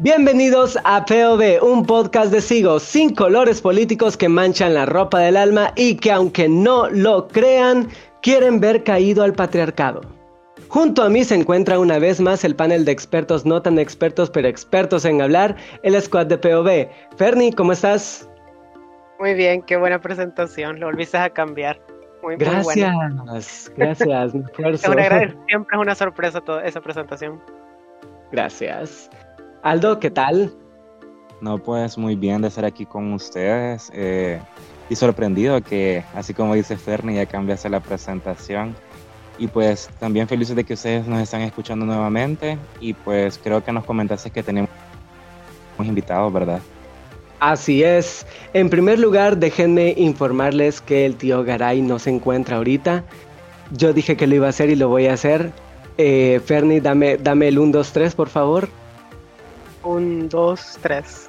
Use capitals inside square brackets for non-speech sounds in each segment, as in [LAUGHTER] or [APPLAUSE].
Bienvenidos a POV, un podcast de Sigo, sin colores políticos que manchan la ropa del alma y que aunque no lo crean, quieren ver caído al patriarcado. Junto a mí se encuentra una vez más el panel de expertos no tan expertos pero expertos en hablar, el squad de POV. Ferni, ¿cómo estás? Muy bien, qué buena presentación, lo volviste a cambiar. Muy, gracias, gracias, mi [LAUGHS] esfuerzo. Siempre es una sorpresa toda esa presentación. Gracias. Aldo, ¿qué tal? No, pues muy bien de estar aquí con ustedes eh, y sorprendido que, así como dice Fernie, ya cambiase la presentación. Y pues también felices de que ustedes nos están escuchando nuevamente y pues creo que nos comentaste que tenemos invitados, ¿verdad? Así es. En primer lugar, déjenme informarles que el tío Garay no se encuentra ahorita. Yo dije que lo iba a hacer y lo voy a hacer. Eh, Fernie, dame, dame el 1, 2, 3, por favor. Un, dos, tres.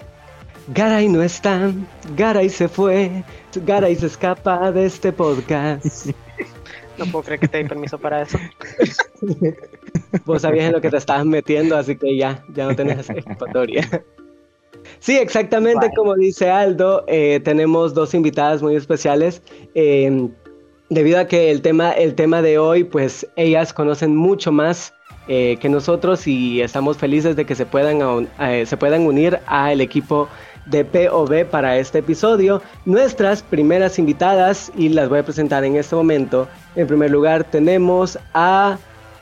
Garay no está, Garay se fue, Garay se escapa de este podcast. [LAUGHS] No puedo creer que te dé permiso para eso. [LAUGHS] Vos sabías en lo que te estabas metiendo, así que ya, ya no tenés escapatoria. [LAUGHS] Sí, exactamente como dice Aldo, eh, tenemos dos invitadas muy especiales. Eh, debido a que el tema, el tema de hoy, pues ellas conocen mucho más eh, que nosotros y estamos felices de que se puedan, eh, se puedan unir al equipo de POV para este episodio. Nuestras primeras invitadas, y las voy a presentar en este momento. En primer lugar tenemos a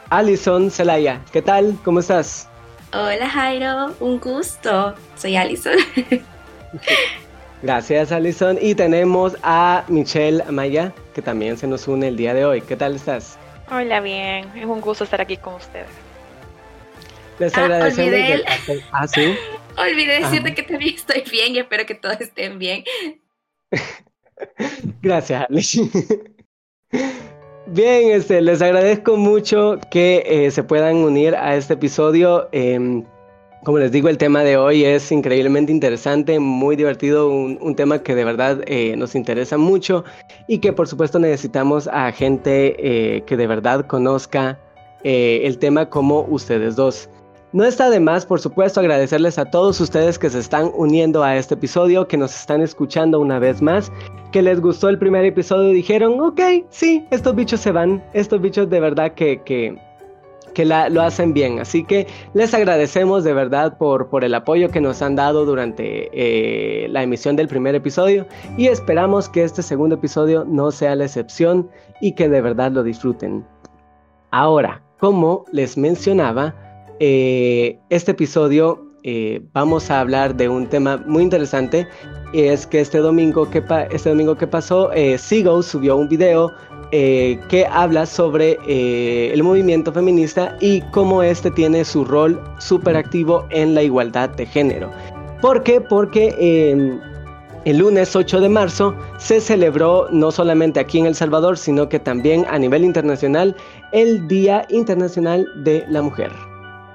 Alison Zelaya. ¿Qué tal? ¿Cómo estás? Hola Jairo, un gusto. Soy Alison. [LAUGHS] Gracias Alison. Y tenemos a Michelle Amaya, que también se nos une el día de hoy. ¿Qué tal estás? Hola, bien. Es un gusto estar aquí con ustedes. Les ah, agradecemos. Olvidé, ah, ¿sí? [LAUGHS] olvidé decirte que también estoy bien y espero que todos estén bien. [LAUGHS] Gracias, Alice. Bien, este, les agradezco mucho que eh, se puedan unir a este episodio. Eh, como les digo, el tema de hoy es increíblemente interesante, muy divertido, un, tema que de verdad eh, nos interesa mucho y que por supuesto necesitamos a gente eh, que de verdad conozca eh, el tema como ustedes dos. No está de más, por supuesto, agradecerles a todos ustedes que se están uniendo a este episodio, que nos están escuchando una vez más, que les gustó el primer episodio y dijeron, ok, sí, estos bichos se van, estos bichos de verdad que, que que lo hacen bien. Así que les agradecemos de verdad por, por el apoyo que nos han dado durante eh, la emisión del primer episodio y esperamos que este segundo episodio no sea la excepción y que de verdad lo disfruten. Ahora, como les mencionaba, eh, este episodio eh, vamos a hablar de un tema muy interesante. Es que este domingo que, este domingo que pasó, Sigo subió un video eh, que habla sobre eh, el movimiento feminista y cómo este tiene su rol súper activo en la igualdad de género. ¿Por qué? Porque em, el lunes 8 de marzo se celebró no solamente aquí en El Salvador, sino que también a nivel internacional el Día Internacional de la Mujer.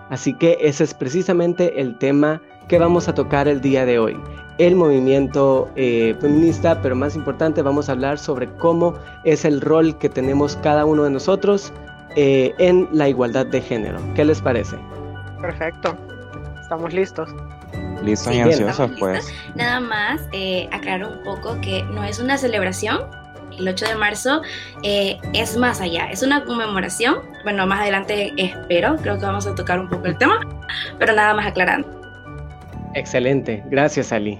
Así que ese es precisamente el tema que vamos a tocar el día de hoy el movimiento eh, feminista, pero más importante vamos a hablar sobre cómo es el rol que tenemos cada uno de nosotros eh, en la igualdad de género. ¿Qué les parece? Perfecto, estamos listos. Listos y ansiosos, pues. Nada más eh, aclaro un poco que no es una celebración. El 8 de marzo es más allá, es una conmemoración. Bueno, más adelante espero, creo que vamos a tocar un poco el tema, pero nada más aclarando. Excelente, gracias Ali.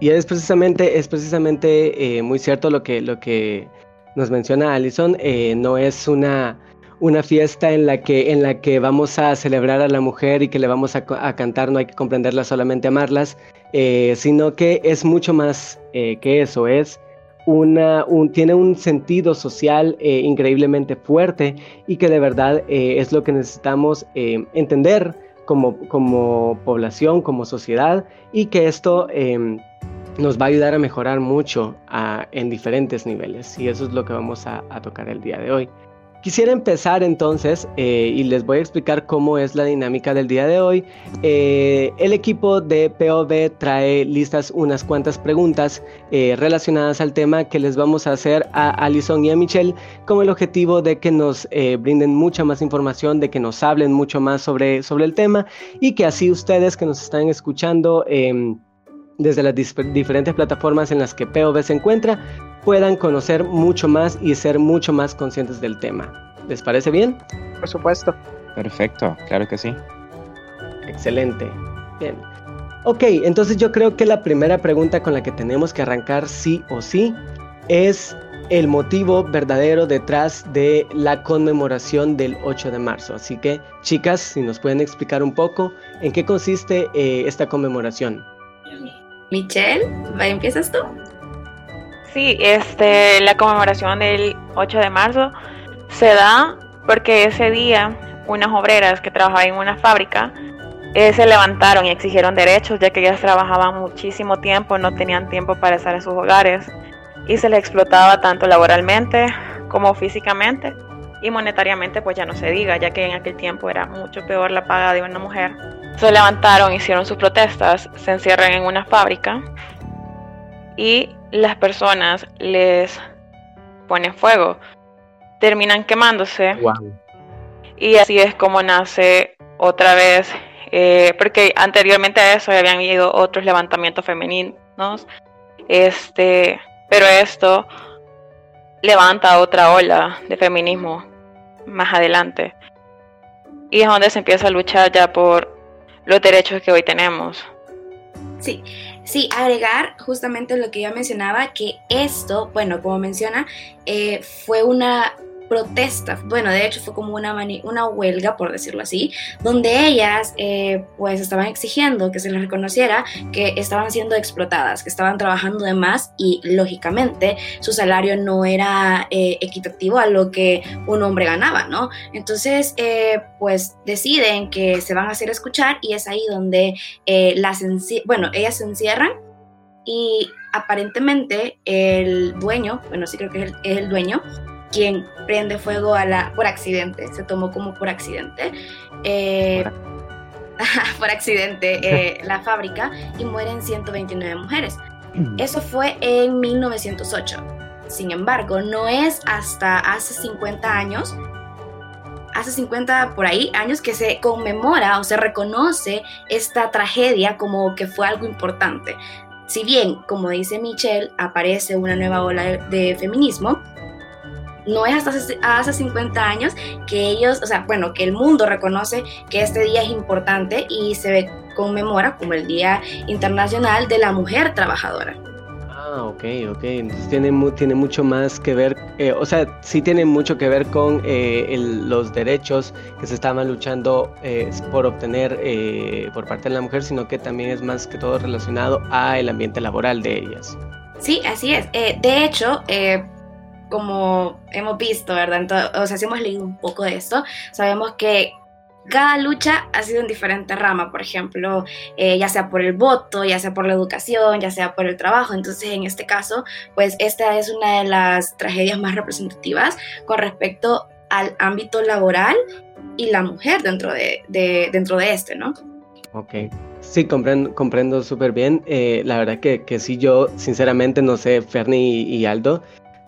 Y es precisamente, es precisamente eh, muy cierto lo que, lo que nos menciona Alison, eh, no es una, una fiesta en la, que, en la que vamos a celebrar a la mujer y que le vamos a, cantar, no hay que comprenderla, solamente amarlas, eh, sino que es mucho más que eso, es una, un, tiene un sentido social increíblemente fuerte y que de verdad es lo que necesitamos entender como, como población, como sociedad, y que esto em, nos va a ayudar a mejorar mucho en diferentes niveles. Y eso es lo que vamos a, tocar el día de hoy. Quisiera empezar entonces eh, y les voy a explicar cómo es la dinámica del día de hoy. Eh, el equipo de POV trae listas unas cuantas preguntas eh, relacionadas al tema que les vamos a hacer a Alison y a Michelle con el objetivo de que nos brinden mucha más información, de que nos hablen mucho más sobre, sobre el tema y que así ustedes que nos están escuchando em, desde las diferentes plataformas en las que POV se encuentra puedan conocer mucho más y ser mucho más conscientes del tema. ¿Les parece bien? Por supuesto. Perfecto, claro que sí. Excelente. Bien. Ok, entonces yo creo que la primera pregunta con la que tenemos que arrancar sí o sí es el motivo verdadero detrás de la conmemoración del 8 de marzo. Así que, chicas, si nos pueden explicar un poco en qué consiste eh, esta conmemoración. Michelle, ¿empiezas tú? Sí, este, la conmemoración del 8 de marzo se da porque ese día unas obreras que trabajaban en una fábrica eh, se levantaron y exigieron derechos ya que ellas trabajaban muchísimo tiempo, no tenían tiempo para estar en sus hogares y se les explotaba tanto laboralmente como físicamente y monetariamente pues ya no se diga ya que en aquel tiempo era mucho peor la paga de una mujer. Se levantaron, hicieron sus protestas, se encierran en una fábrica y las personas les ponen fuego, terminan quemándose. Y así es como nace otra vez, eh, porque anteriormente a eso habían habido otros levantamientos femeninos, este, pero esto levanta otra ola de feminismo más adelante. Y es donde se empieza a luchar ya por los derechos que hoy tenemos. Sí, Sí, agregar justamente lo que yo mencionaba, que esto, bueno, como menciona, eh, fue una protesta, bueno, de hecho fue como una, una huelga, por decirlo así, donde ellas eh, pues estaban exigiendo que se les reconociera que estaban siendo explotadas, que estaban trabajando de más y lógicamente su salario no era eh, equitativo a lo que un hombre ganaba, ¿no? Entonces, eh, pues deciden que se van a hacer escuchar y es ahí donde las, bueno, ellas se encierran y aparentemente el dueño, bueno, sí creo que es el dueño, quien prende fuego a la por accidente, se tomó como por accidente. Eh, por [LAUGHS] accidente eh, [LAUGHS] la fábrica y mueren 129 mujeres. Mm. Eso fue en 1908. Sin embargo, no es hasta hace 50 años, hace 50 por ahí años que se conmemora o se reconoce esta tragedia como que fue algo importante. Si bien, como dice Michelle, aparece una nueva ola de feminismo, no es hasta hace, 50 años que ellos, o sea, bueno, que el mundo reconoce que este día es importante y se conmemora como el Día Internacional de la Mujer Trabajadora. Ah, ok, ok. Entonces tiene, tiene mucho más que ver, eh, o sea, sí tiene mucho que ver con eh, los derechos que se estaban luchando eh, por obtener por parte de la mujer, sino que también es más que todo relacionado a el ambiente laboral de ellas. Sí, así es. de hecho, como hemos visto, ¿verdad? o sea, si hemos leído un poco de esto, sabemos que cada lucha ha sido en diferente rama, por ejemplo, eh, ya sea por el voto, ya sea por la educación, ya sea por el trabajo. Entonces, en este caso, pues esta es una de las tragedias más representativas con respecto al ámbito laboral y la mujer dentro de, dentro de este, ¿no? Ok. Sí, comprendo, comprendo súper bien. Eh, la verdad que, que sí, yo sinceramente no sé, Ferni y Aldo,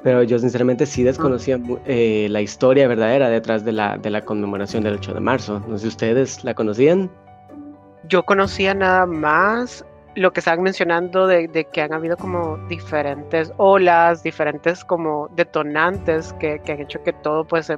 pero yo sinceramente sí desconocía eh, la historia verdadera detrás de la, de la conmemoración del 8 de marzo. No sé si ustedes la conocían. Yo conocía nada más lo que estaban mencionando de, que han habido como diferentes olas, diferentes como detonantes que, han hecho que todo pues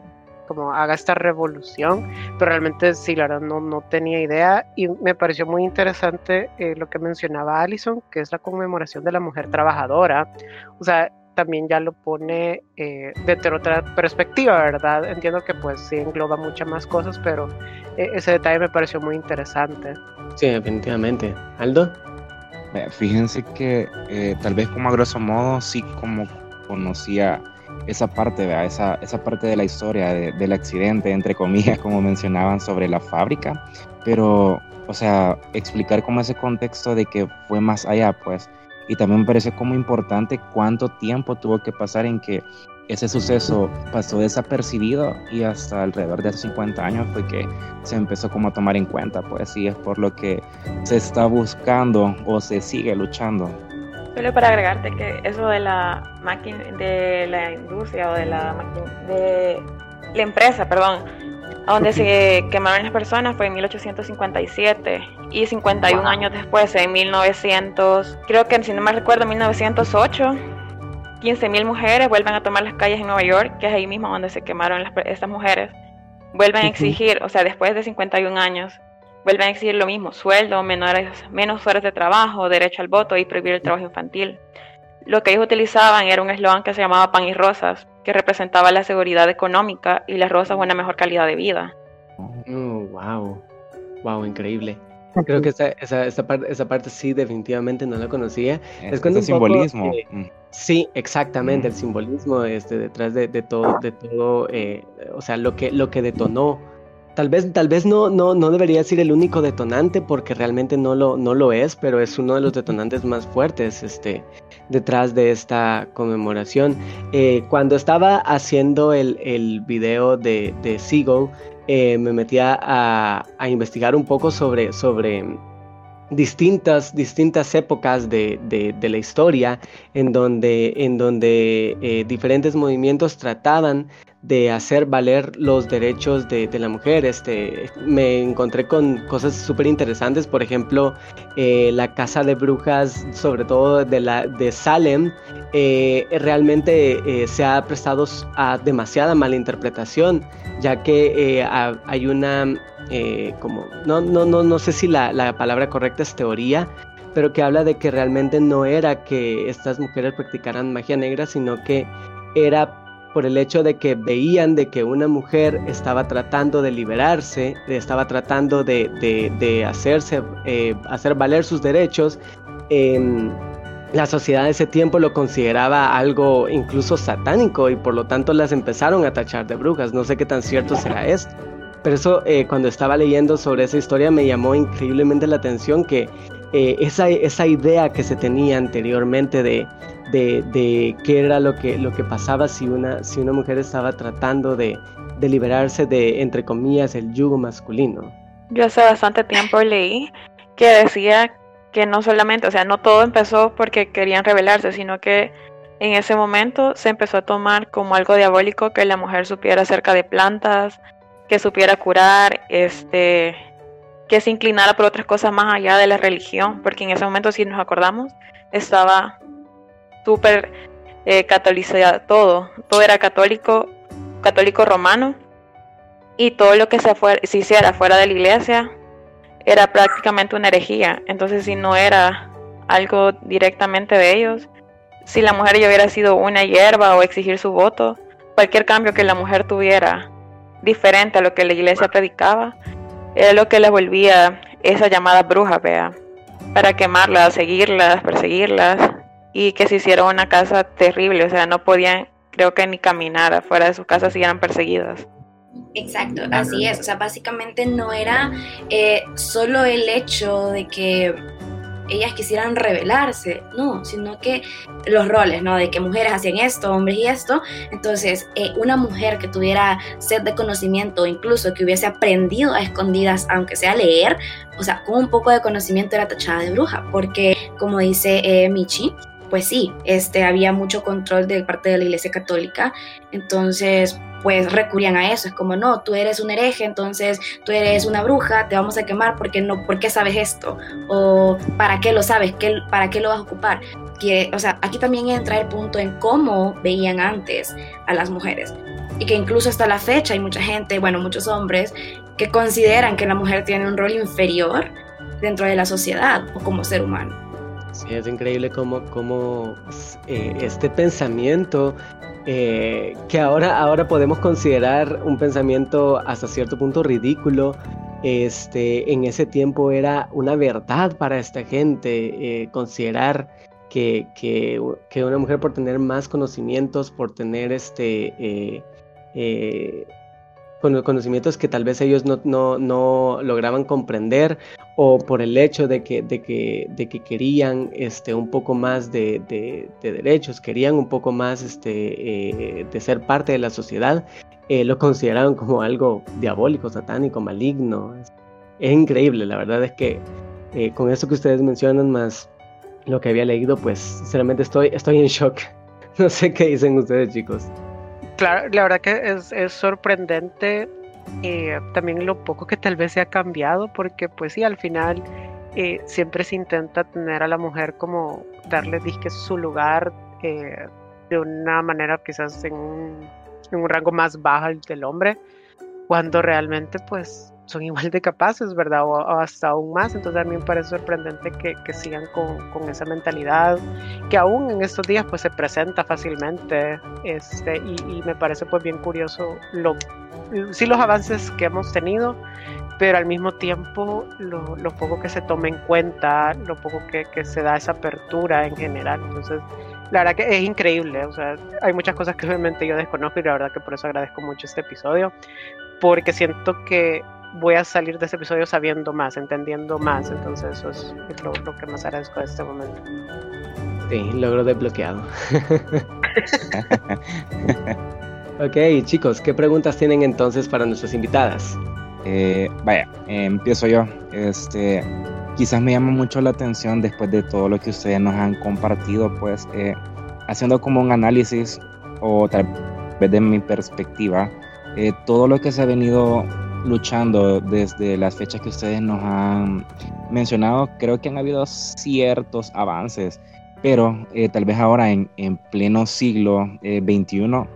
como haga esta revolución, pero realmente sí, la verdad no, no tenía idea y me pareció muy interesante eh, lo que mencionaba Alison, que es la conmemoración de la mujer trabajadora. O sea, también ya lo pone eh, desde otra perspectiva, ¿verdad? Entiendo que pues sí engloba muchas más cosas, pero eh, ese detalle me pareció muy interesante. Sí, definitivamente. Aldo. Fíjense que eh, tal vez como a grosso modo sí como conocía esa parte, ¿verdad? Esa, esa parte de la historia del accidente, entre comillas, como mencionaban sobre la fábrica, pero, o sea, explicar como ese contexto de que fue más allá, pues Y también me parece como importante cuánto tiempo tuvo que pasar en que ese suceso pasó desapercibido y hasta alrededor de 50 años fue que se empezó como a tomar en cuenta, pues sí, es por lo que se está buscando o se sigue luchando. Solo para agregarte que eso de la máquina, de la industria o de la de la empresa, perdón, donde se quemaron las personas fue en 1857 y 51 años después, en 1900, creo que si no me recuerdo, 1908 15.000 mujeres vuelven a tomar las calles en Nueva York, que es ahí mismo donde se quemaron estas mujeres. Vuelven a exigir, o sea, después de 51 años, vuelven a exigir lo mismo, sueldo, menores, menos horas de trabajo, derecho al voto y prohibir el trabajo infantil. Lo que ellos utilizaban era un eslogan que se llamaba pan y rosas, que representaba la seguridad económica y las rosas una mejor calidad de vida. Oh, wow, wow, increíble. [LAUGHS] Creo que esa, esa, esa, parte, esa parte sí definitivamente no la conocía. Es, es simbolismo. Mm. sí, exactamente, el mm. simbolismo este, detrás de, de todo, de todo eh, o sea, lo que, lo que detonó. Tal vez, tal vez no, no, no debería ser el único detonante porque realmente no lo, no lo es, pero es uno de los detonantes más fuertes este, detrás de esta conmemoración. Eh, cuando estaba haciendo el, el video de, de Seagull, eh, me metí a, investigar un poco sobre, sobre distintas, distintas épocas de, la historia en donde, en donde eh, diferentes movimientos trataban de hacer valer los derechos de, la mujer. Este, me encontré con cosas súper interesantes, por ejemplo, eh, la casa de brujas, sobre todo de, la, de Salem, eh, realmente eh, se ha prestado a demasiada mala interpretación, ya que hay una, como, no, no, no, no sé si la, la palabra correcta es teoría, pero que habla de que realmente no era que estas mujeres practicaran magia negra, sino que era por el hecho de que veían de que una mujer estaba tratando de liberarse, estaba tratando de, hacerse, eh, hacer valer sus derechos. Em, la sociedad de ese tiempo lo consideraba algo incluso satánico y por lo tanto las empezaron a tachar de brujas. No sé qué tan cierto será esto. Pero eso eh, cuando estaba leyendo sobre esa historia me llamó increíblemente la atención que eh, esa, esa idea que se tenía anteriormente de, de, qué era lo que, lo que pasaba si una, si una mujer estaba tratando de, de liberarse de, entre comillas, el yugo masculino. Yo hace bastante tiempo leí que decía que no solamente, o sea, no todo empezó porque querían rebelarse, sino que en ese momento se empezó a tomar como algo diabólico que la mujer supiera acerca de plantas, que supiera curar, este, que se inclinara por otras cosas más allá de la religión, porque en ese momento, si nos acordamos, estaba súper eh, todo. Todo era católico, católico romano. Y todo lo que se, se hiciera fuera de la iglesia era prácticamente una herejía. Entonces, si no era algo directamente de ellos, si la mujer ya hubiera sido una hierba o exigir su voto, cualquier cambio que la mujer tuviera diferente a lo que la iglesia predicaba, era lo que les volvía esa llamada bruja, vea, para quemarlas, seguirlas, perseguirlas y que se hicieron una casa terrible, o sea, no podían, creo que ni caminar afuera de sus casas si eran perseguidas. Exacto, así es, o sea, básicamente no era eh, solo el hecho de que ellas quisieran rebelarse, no, sino que los roles, ¿no? De que mujeres hacían esto, hombres y esto. Entonces, eh, una mujer que tuviera sed de conocimiento, incluso que hubiese aprendido a escondidas, aunque sea leer, o sea, con un poco de conocimiento era tachada de bruja, porque como dice eh, Michi, pues sí, este, había mucho control de parte de la Iglesia Católica, entonces pues recurrían a eso, es como, no, tú eres un hereje, entonces tú eres una bruja, te vamos a quemar porque no, ¿por qué sabes esto? O ¿para qué lo sabes? ¿Qué, ¿Para qué lo vas a ocupar? O sea, aquí también entra el punto en cómo veían antes a las mujeres. Y que incluso hasta la fecha hay mucha gente, bueno, muchos hombres, que consideran que la mujer tiene un rol inferior dentro de la sociedad o como ser humano. Es increíble cómo, cómo eh, este pensamiento eh, que ahora, ahora podemos considerar un pensamiento hasta cierto punto ridículo, este, en ese tiempo era una verdad para esta gente, eh, considerar que, que, que, una mujer por tener más conocimientos, por tener este, conocimientos que tal vez ellos no, no, no lograban comprender o por el hecho de que, de que, de que querían este, un poco más de, de, derechos, querían un poco más este, eh, de ser parte de la sociedad, eh, lo consideraron como algo diabólico, satánico, maligno. Es, increíble, la verdad es que eh, con eso que ustedes mencionan más lo que había leído, pues sinceramente estoy, estoy en shock. [LAUGHS] No sé qué dicen ustedes, chicos. Claro, la verdad que es, es sorprendente eh, también lo poco que tal vez se ha cambiado, porque pues sí, al final eh, siempre se intenta tener a la mujer como darle disque su lugar eh, de una manera quizás en un, en un rango más bajo del hombre, cuando realmente pues son igual de capaces, ¿verdad? O, hasta aún más. Entonces a mí me parece sorprendente que, que sigan con, con, esa mentalidad, que aún en estos días pues se presenta fácilmente, este, y, y me parece pues bien curioso lo sí los avances que hemos tenido, pero al mismo tiempo lo, lo poco que se toma en cuenta, lo poco que, que, se da esa apertura en general. Entonces, la verdad que es increíble, o sea, hay muchas cosas que obviamente yo desconozco y la verdad que por eso agradezco mucho este episodio, porque siento que voy a salir de este episodio sabiendo más, entendiendo más, entonces eso es, lo, lo, que más agradezco de este momento. Sí, logro desbloqueado. [LAUGHS] Ok, chicos, ¿qué preguntas tienen entonces para nuestras invitadas? Eh, vaya, empiezo yo. Este, quizás me llama mucho la atención después de todo lo que ustedes nos han compartido, pues eh, haciendo como un análisis o tal vez de mi perspectiva, eh, todo lo que se ha venido luchando desde las fechas que ustedes nos han mencionado, creo que han habido ciertos avances, pero eh, tal vez ahora en, en pleno siglo XXI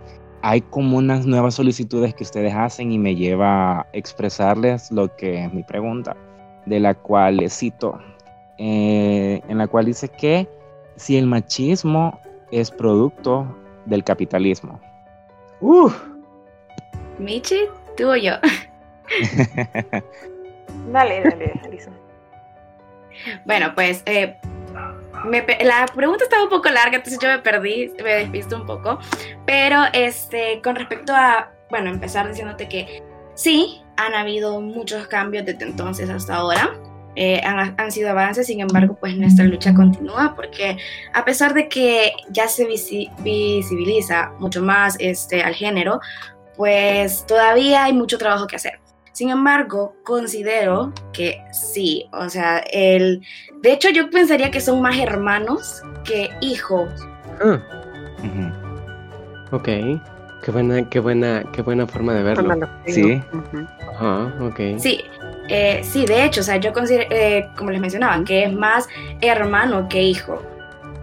hay como unas nuevas solicitudes que ustedes hacen y me lleva a expresarles lo que es mi pregunta, de la cual les cito, eh, en la cual dice que si el machismo es producto del capitalismo. Uh. Michi, tú o yo. [LAUGHS] dale, dale, Alison. Bueno, pues eh, la pregunta estaba un poco larga, entonces yo me perdí, me despisto un poco. Pero este, con respecto a, bueno, empezar diciéndote que sí, han habido muchos cambios desde entonces hasta ahora. Eh, han, han, sido avances, sin embargo, pues nuestra lucha continúa porque a pesar de que ya se visibiliza mucho más este, al género, pues todavía hay mucho trabajo que hacer. Sin embargo, considero que sí, o sea, el... De hecho, yo pensaría que son más hermanos que hijos. Ah. Ok, qué buena, qué buena, qué buena forma de verlo. Sí. Ajá, ok. Sí, eh, sí, de hecho, o sea, yo considero, eh, como les mencionaba, que es más hermano que hijo.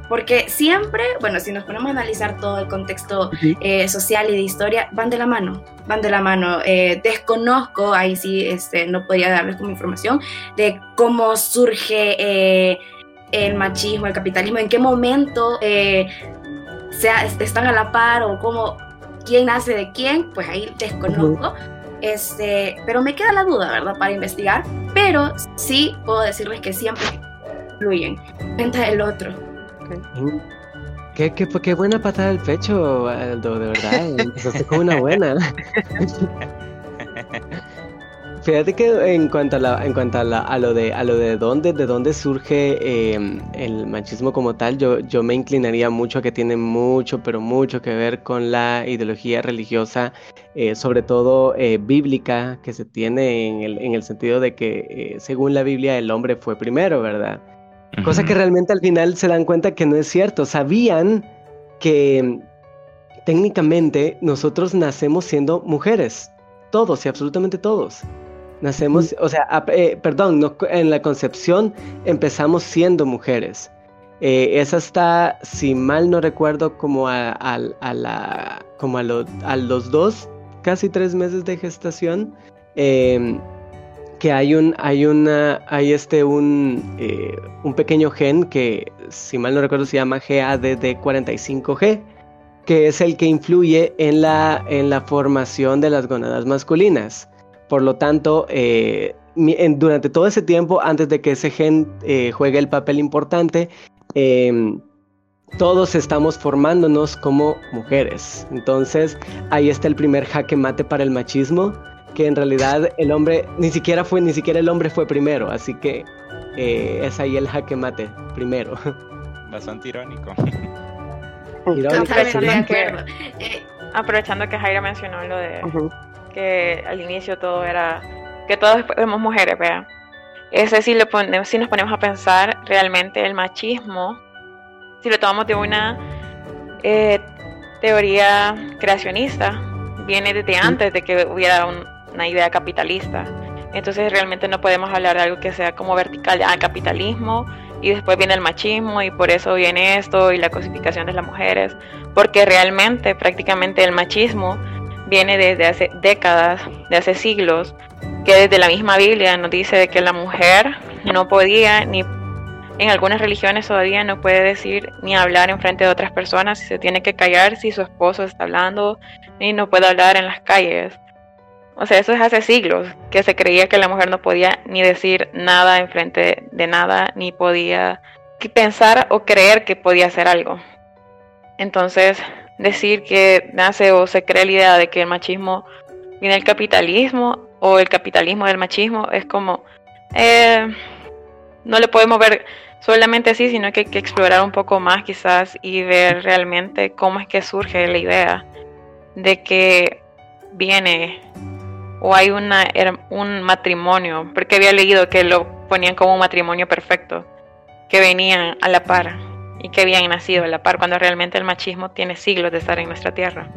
Porque siempre, bueno, si nos ponemos a analizar todo el contexto eh, social y de historia, van de la mano, van de la mano. Eh, desconozco, ahí sí este, no podría darles como información, de cómo surge eh, el machismo, el capitalismo, en qué momento sea, están a la par o cómo, quién nace de quién, pues ahí desconozco. Este, pero me queda la duda, ¿verdad? Para investigar, pero sí puedo decirles que siempre fluyen. Cuenta el otro. Qué, qué, qué, buena patada del pecho, Aldo, de verdad. Empezaste con una buena. [LAUGHS] Fíjate que en cuanto a, la, en cuanto a, la, a, lo de a lo de dónde de dónde surge eh, el machismo como tal, yo, yo me inclinaría mucho a que tiene mucho, pero mucho que ver con la ideología religiosa, eh, sobre todo eh, bíblica, que se tiene en el, en el sentido de que eh, según la Biblia el hombre fue primero, ¿verdad? Cosa que realmente al final se dan cuenta que no es cierto. Sabían que técnicamente nosotros nacemos siendo mujeres. Todos y absolutamente todos. Nacemos, o sea, eh, perdón, en la concepción empezamos siendo mujeres. Eh, es hasta, si mal no recuerdo, como a, la, como a, a, los dos, casi tres meses de gestación. Eh, que hay un, hay una, hay este un, eh, un pequeño gen que, si mal no recuerdo, se llama GADD45G, que es el que influye en la, en la formación de las gonadas masculinas. Por lo tanto, eh, durante todo ese tiempo, antes de que ese gen eh, juegue el papel importante, em, todos estamos formándonos como mujeres. Entonces, ahí está el primer jaque mate para el machismo que en realidad el hombre ni siquiera fue, ni siquiera el hombre fue primero, así que eh, es ahí el jaque mate primero. [LAUGHS] Bastante irónico. aprovechando, que, eh, aprovechando que Jaira mencionó lo de que al inicio todo era que todos somos mujeres, vea. Ese si, lo si nos ponemos a pensar realmente el machismo, si lo tomamos de una eh, teoría creacionista, viene desde antes de que hubiera una idea capitalista. Entonces realmente no podemos hablar de algo que sea como vertical al capitalismo y después viene el machismo y por eso viene esto y la cosificación de las mujeres, porque realmente prácticamente el machismo viene desde hace décadas, de hace siglos, que desde la misma Biblia nos dice que la mujer no podía ni en algunas religiones todavía no puede decir ni hablar en frente de otras personas, si se tiene que callar si su esposo está hablando, ni no puede hablar en las calles. O sea, eso es hace siglos, que se creía que la mujer no podía ni decir nada en frente de nada, ni podía pensar o creer que podía hacer algo. Entonces, decir que nace o se cree la idea de que el machismo viene del capitalismo o el capitalismo del machismo es como, eh, no le podemos ver solamente así, sino que hay que explorar un poco más quizás y ver realmente cómo es que surge la idea de que viene o hay una, un matrimonio, porque había leído que lo ponían como un matrimonio perfecto, que venían a la par y que habían nacido a la par, cuando realmente el machismo tiene siglos de estar en nuestra tierra.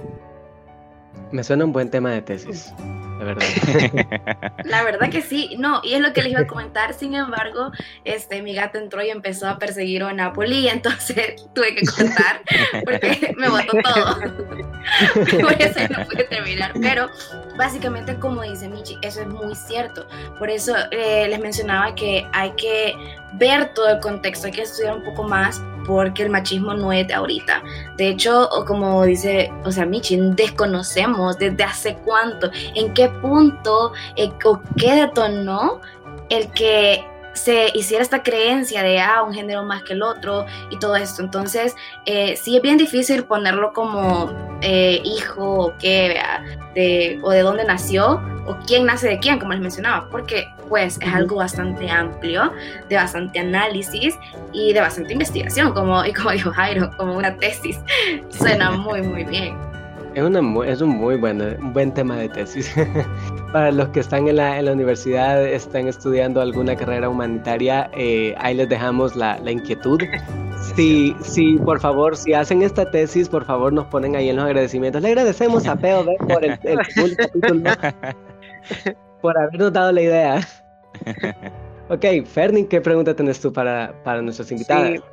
Me suena un buen tema de tesis la verdad. [LAUGHS] la verdad que sí, no, y es lo que les iba a comentar, sin embargo, este, mi gato entró y empezó a perseguir a Napoli, entonces [LAUGHS] tuve que contar, porque me botó todo. [LAUGHS] Por eso no pude terminar, pero básicamente como dice Michi, eso es muy cierto, por eso eh, les mencionaba que hay que ver todo el contexto, hay que estudiar un poco más porque el machismo no es de ahorita. De hecho, como dice, o sea, Michi, desconocemos desde hace cuánto, en qué punto eh, o qué detonó el que se hiciera esta creencia de ah, un género más que el otro y todo esto. Entonces, eh, sí es bien difícil ponerlo como eh, hijo o qué, de, o de dónde nació o quién nace de quién, como les mencionaba, porque pues es algo bastante amplio, de bastante análisis y de bastante investigación, como, y como [LAUGHS] dijo Jairo, como una tesis. Suena muy, muy bien. Es, una, es un muy buen, un buen tema de tesis. [LAUGHS] Para los que están en la, en la universidad, están estudiando alguna carrera humanitaria, eh, ahí les dejamos la, la inquietud. [LAUGHS] Sí, sí, por favor, si hacen esta tesis, por favor nos ponen ahí en los agradecimientos. Le agradecemos a POV por el, el, [LAUGHS] capítulo, por habernos dado la idea. Ok, Ferni, ¿qué pregunta tienes tú para, para nuestros invitados?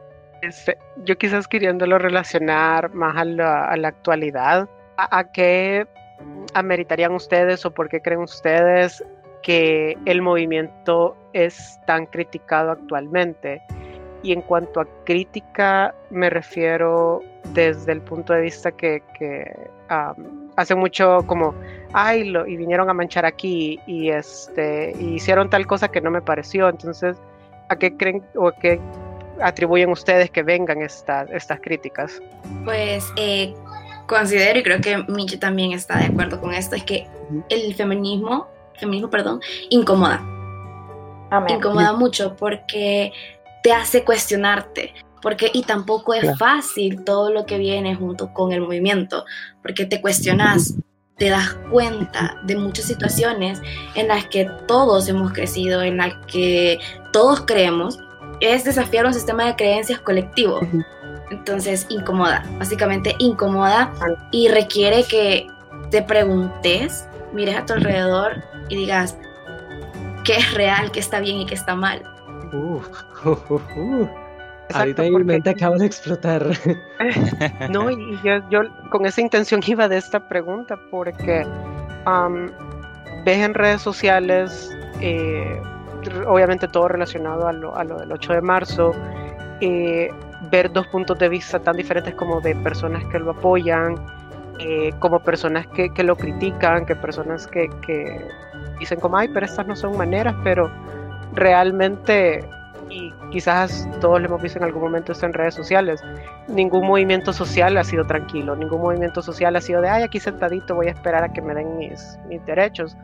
Este, yo quizás queriéndolo relacionar más a la, a la actualidad, ¿a, qué ameritarían ustedes o por qué creen ustedes que el movimiento es tan criticado actualmente? Y en cuanto a crítica, me refiero desde el punto de vista que, que hace mucho como, ay, lo, y vinieron a manchar aquí y, este, hicieron tal cosa que no me pareció. Entonces, ¿a qué creen o a qué atribuyen ustedes que vengan estas, estas críticas? Pues eh, considero, y creo que Michi también está de acuerdo con esto, es que el feminismo, feminismo, perdón, incomoda. Incomoda mucho porque te hace cuestionarte, porque y tampoco es fácil todo lo que viene junto con el movimiento, porque te cuestionas, te das cuenta de muchas situaciones en las que todos hemos crecido, en las que todos creemos, es desafiar un sistema de creencias colectivo. Entonces, incomoda, básicamente incomoda y requiere que te preguntes, mires a tu alrededor y digas qué es real, qué está bien y qué está mal. [LAUGHS] Ahorita mi mente acaba de explotar. [LAUGHS] no, y yo, con esa intención iba de esta pregunta, porque ves en redes sociales, eh, obviamente todo relacionado a lo, a lo, del 8 de marzo, eh, ver dos puntos de vista tan diferentes como de personas que lo apoyan, eh, como personas que, que, lo critican, que personas que, que dicen como, ay, pero estas no son maneras, pero realmente y quizás todos lo hemos visto en algún momento esto en redes sociales, ningún movimiento social ha sido tranquilo, ningún movimiento social ha sido de, ay, aquí sentadito voy a esperar a que me den mis, mis derechos.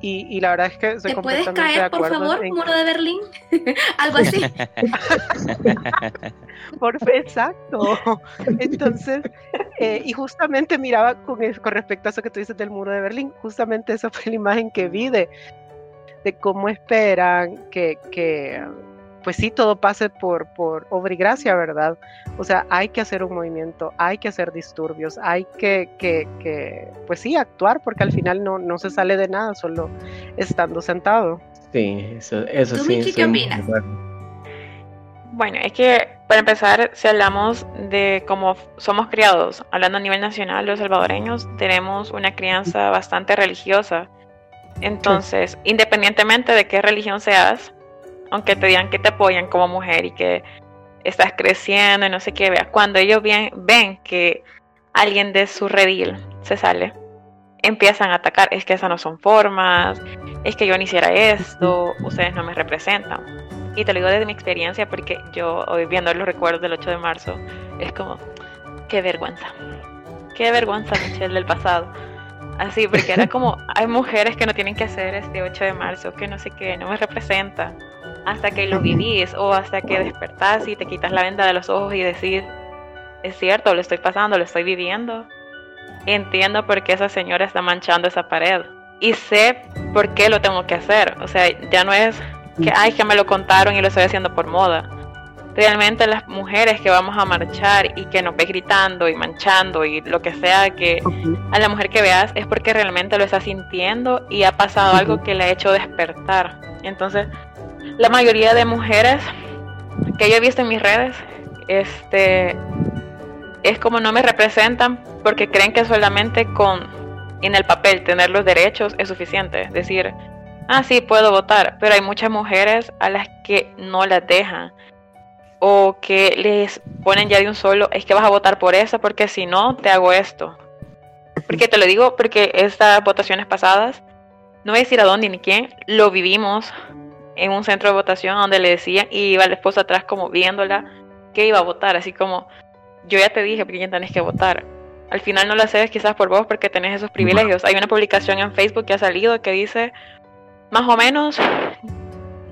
Y, y, la verdad es que ¿Te puedes caer, por favor, muro de Berlín? [LAUGHS] Algo así. [LAUGHS] [LAUGHS] por exacto. Entonces, eh, y justamente miraba con, con respecto a eso que tú dices del muro de Berlín, justamente esa fue la imagen que vi de, de cómo esperan que, que pues sí, todo pase por, por obra y gracia, ¿verdad? O sea, hay que hacer un movimiento, hay que hacer disturbios, hay que, que, que pues sí, actuar, porque al final no, no se sale de nada solo estando sentado. Sí, eso, eso ¿Tú, sí. Miki, qué opinas? Bueno, es que para empezar, si hablamos de cómo somos criados, hablando a nivel nacional, los salvadoreños tenemos una crianza bastante religiosa. Entonces, independientemente de qué religión seas, aunque te digan que te apoyan como mujer y que estás creciendo y no sé qué, vea, cuando ellos ven, ven que alguien de su redil se sale, empiezan a atacar, es que esas no son formas, es que yo no hiciera esto, ustedes no me representan. Y te lo digo desde mi experiencia porque yo hoy viendo los recuerdos del 8 de marzo, es como, qué vergüenza, qué vergüenza Michelle del pasado. Así, porque era como, [LAUGHS] hay mujeres que no tienen que hacer este 8 de marzo, que no sé qué, no me representa hasta que lo vivís o hasta que despertás y te quitas la venda de los ojos y decís, es cierto, lo estoy pasando, lo estoy viviendo. Entiendo por qué esa señora está manchando esa pared y sé por qué lo tengo que hacer. O sea, ya no es que, ay, que me lo contaron y lo estoy haciendo por moda. Realmente las mujeres que vamos a marchar y que nos ve gritando y manchando y lo que sea que a la mujer que veas es porque realmente lo está sintiendo y ha pasado algo que le ha hecho despertar. Entonces, la mayoría de mujeres que yo he visto en mis redes, este, es como no me representan porque creen que solamente con en el papel tener los derechos es suficiente. Decir, ah, sí, puedo votar, pero hay muchas mujeres a las que no las dejan o que les ponen ya de un solo, es que vas a votar por eso porque si no, te hago esto. Porque te lo digo porque estas votaciones pasadas, no voy a decir a dónde ni quién, lo vivimos en un centro de votación donde le decían y iba la esposa atrás como viéndola que iba a votar, así como yo ya te dije porque ya tenés que votar. Al final no lo haces quizás por vos porque tenés esos privilegios. Hay una publicación en Facebook que ha salido que dice, más o menos,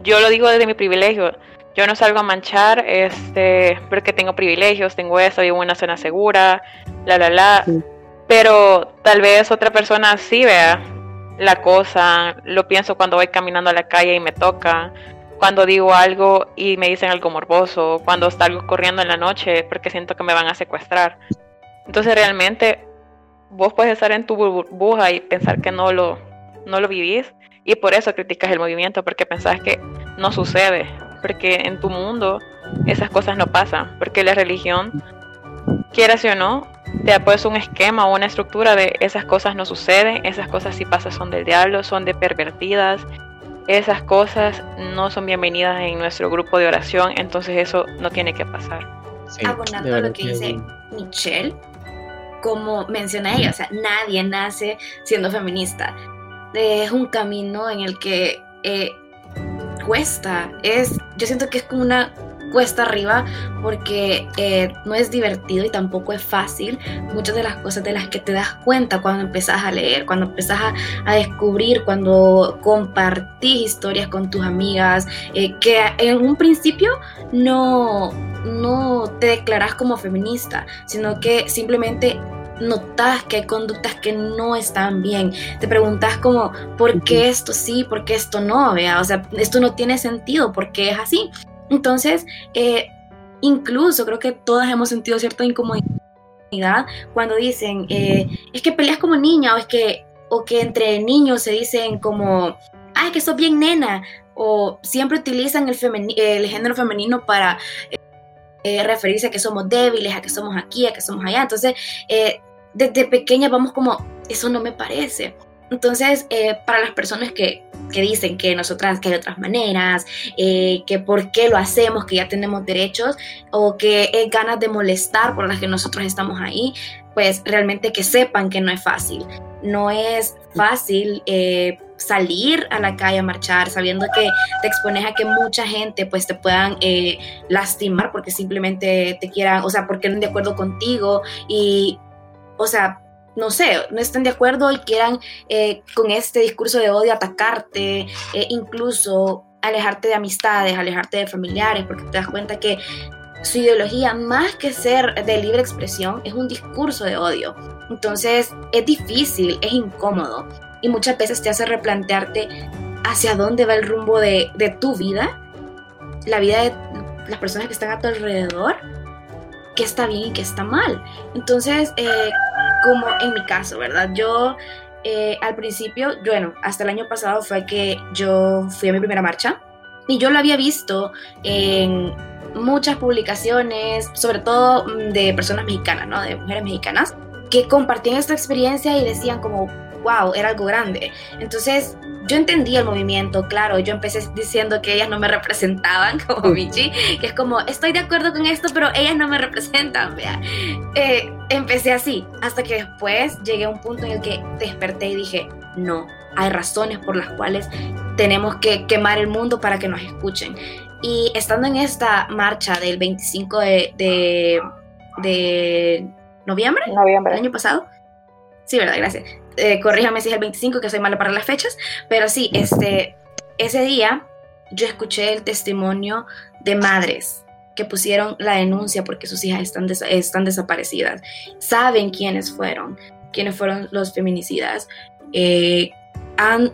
yo lo digo desde mi privilegio, yo no salgo a manchar este porque tengo privilegios, tengo eso, vivo en una zona segura, la la la. Pero tal vez otra persona sí vea la cosa, lo pienso cuando voy caminando a la calle y me toca, cuando digo algo y me dicen algo morboso, cuando salgo corriendo en la noche porque siento que me van a secuestrar. Entonces realmente vos puedes estar en tu burbuja y pensar que no lo, no lo vivís y por eso criticas el movimiento, porque pensás que no sucede, porque en tu mundo esas cosas no pasan, porque la religión, quieras o no, te ha puesto un esquema o una estructura de esas cosas no suceden, esas cosas si pasan son del diablo, son de pervertidas, esas cosas no son bienvenidas en nuestro grupo de oración, entonces eso no tiene que pasar. Sí, Abonando lo que dice Michelle, como menciona ella, o sea, nadie nace siendo feminista. Es un camino en el que eh, cuesta, es, yo siento que es como una cuesta arriba porque eh, no es divertido y tampoco es fácil muchas de las cosas de las que te das cuenta cuando empezás a leer, cuando empezás a, descubrir, cuando compartís historias con tus amigas, eh, que en un principio no, no te declaras como feminista, sino que simplemente notas que hay conductas que no están bien. Te preguntas como, ¿por qué esto sí? ¿Por qué esto no? Vea? O sea, esto no tiene sentido, ¿por qué es así? Entonces, eh, incluso creo que todas hemos sentido cierta incomodidad cuando dicen, eh, es que peleas como niña o es que, o que entre niños se dicen como, ay, que sos bien nena, o siempre utilizan el, el género femenino para eh, referirse a que somos débiles, a que somos aquí, a que somos allá. Entonces, desde pequeña vamos como, eso no me parece. Entonces, eh, para las personas que, que, dicen que nosotras, que hay otras maneras, eh, que por qué lo hacemos, que ya tenemos derechos, o que es ganas de molestar por las que nosotros estamos ahí, pues realmente que sepan que no es fácil. No es fácil eh, salir a la calle a marchar, sabiendo que te expones a que mucha gente pues te puedan lastimar porque simplemente te quieran, o sea, porque no de acuerdo contigo y, o sea, no sé, no están de acuerdo y quieran eh, con este discurso de odio atacarte, eh, incluso alejarte de amistades, alejarte de familiares, porque te das cuenta que su ideología, más que ser de libre expresión, es un discurso de odio. Entonces es difícil, es incómodo y muchas veces te hace replantearte hacia dónde va el rumbo de, tu vida, la vida de las personas que están a tu alrededor, qué está bien y qué está mal. Entonces, eh, como en mi caso, ¿verdad? Yo eh, al principio, bueno, hasta el año pasado fue que yo fui a mi primera marcha y yo lo había visto en muchas publicaciones, sobre todo de personas mexicanas, ¿no? De mujeres mexicanas, que compartían esta experiencia y decían como, wow, era algo grande. Entonces, yo entendí el movimiento, claro, yo empecé diciendo que ellas no me representaban [LAUGHS] como Michi, que es como, estoy de acuerdo con esto, pero ellas no me representan, vea. Eh, empecé así, hasta que después llegué a un punto en el que desperté y dije, no, hay razones por las cuales tenemos que quemar el mundo para que nos escuchen. Y estando en esta marcha del 25 de, de, noviembre, noviembre, el año pasado, sí, verdad, gracias, eh, corríjame si es el 25, que soy mala para las fechas, pero sí, este, ese día yo escuché el testimonio de madres que pusieron la denuncia porque sus hijas están, están desaparecidas. Saben quiénes fueron, quiénes fueron los feminicidas. Eh, han,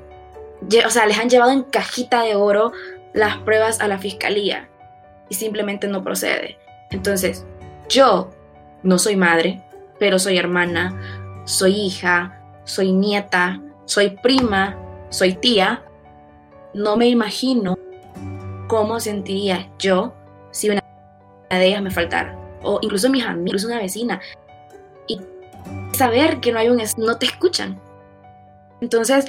o sea, les han llevado en cajita de oro las pruebas a la fiscalía y simplemente no procede. Entonces, yo no soy madre, pero soy hermana, soy hija, soy nieta, soy prima, soy tía, no me imagino cómo sentiría yo si una de ellas me faltara. O incluso mis amigos, incluso una vecina. Y saber que no hay un... no te escuchan. Entonces,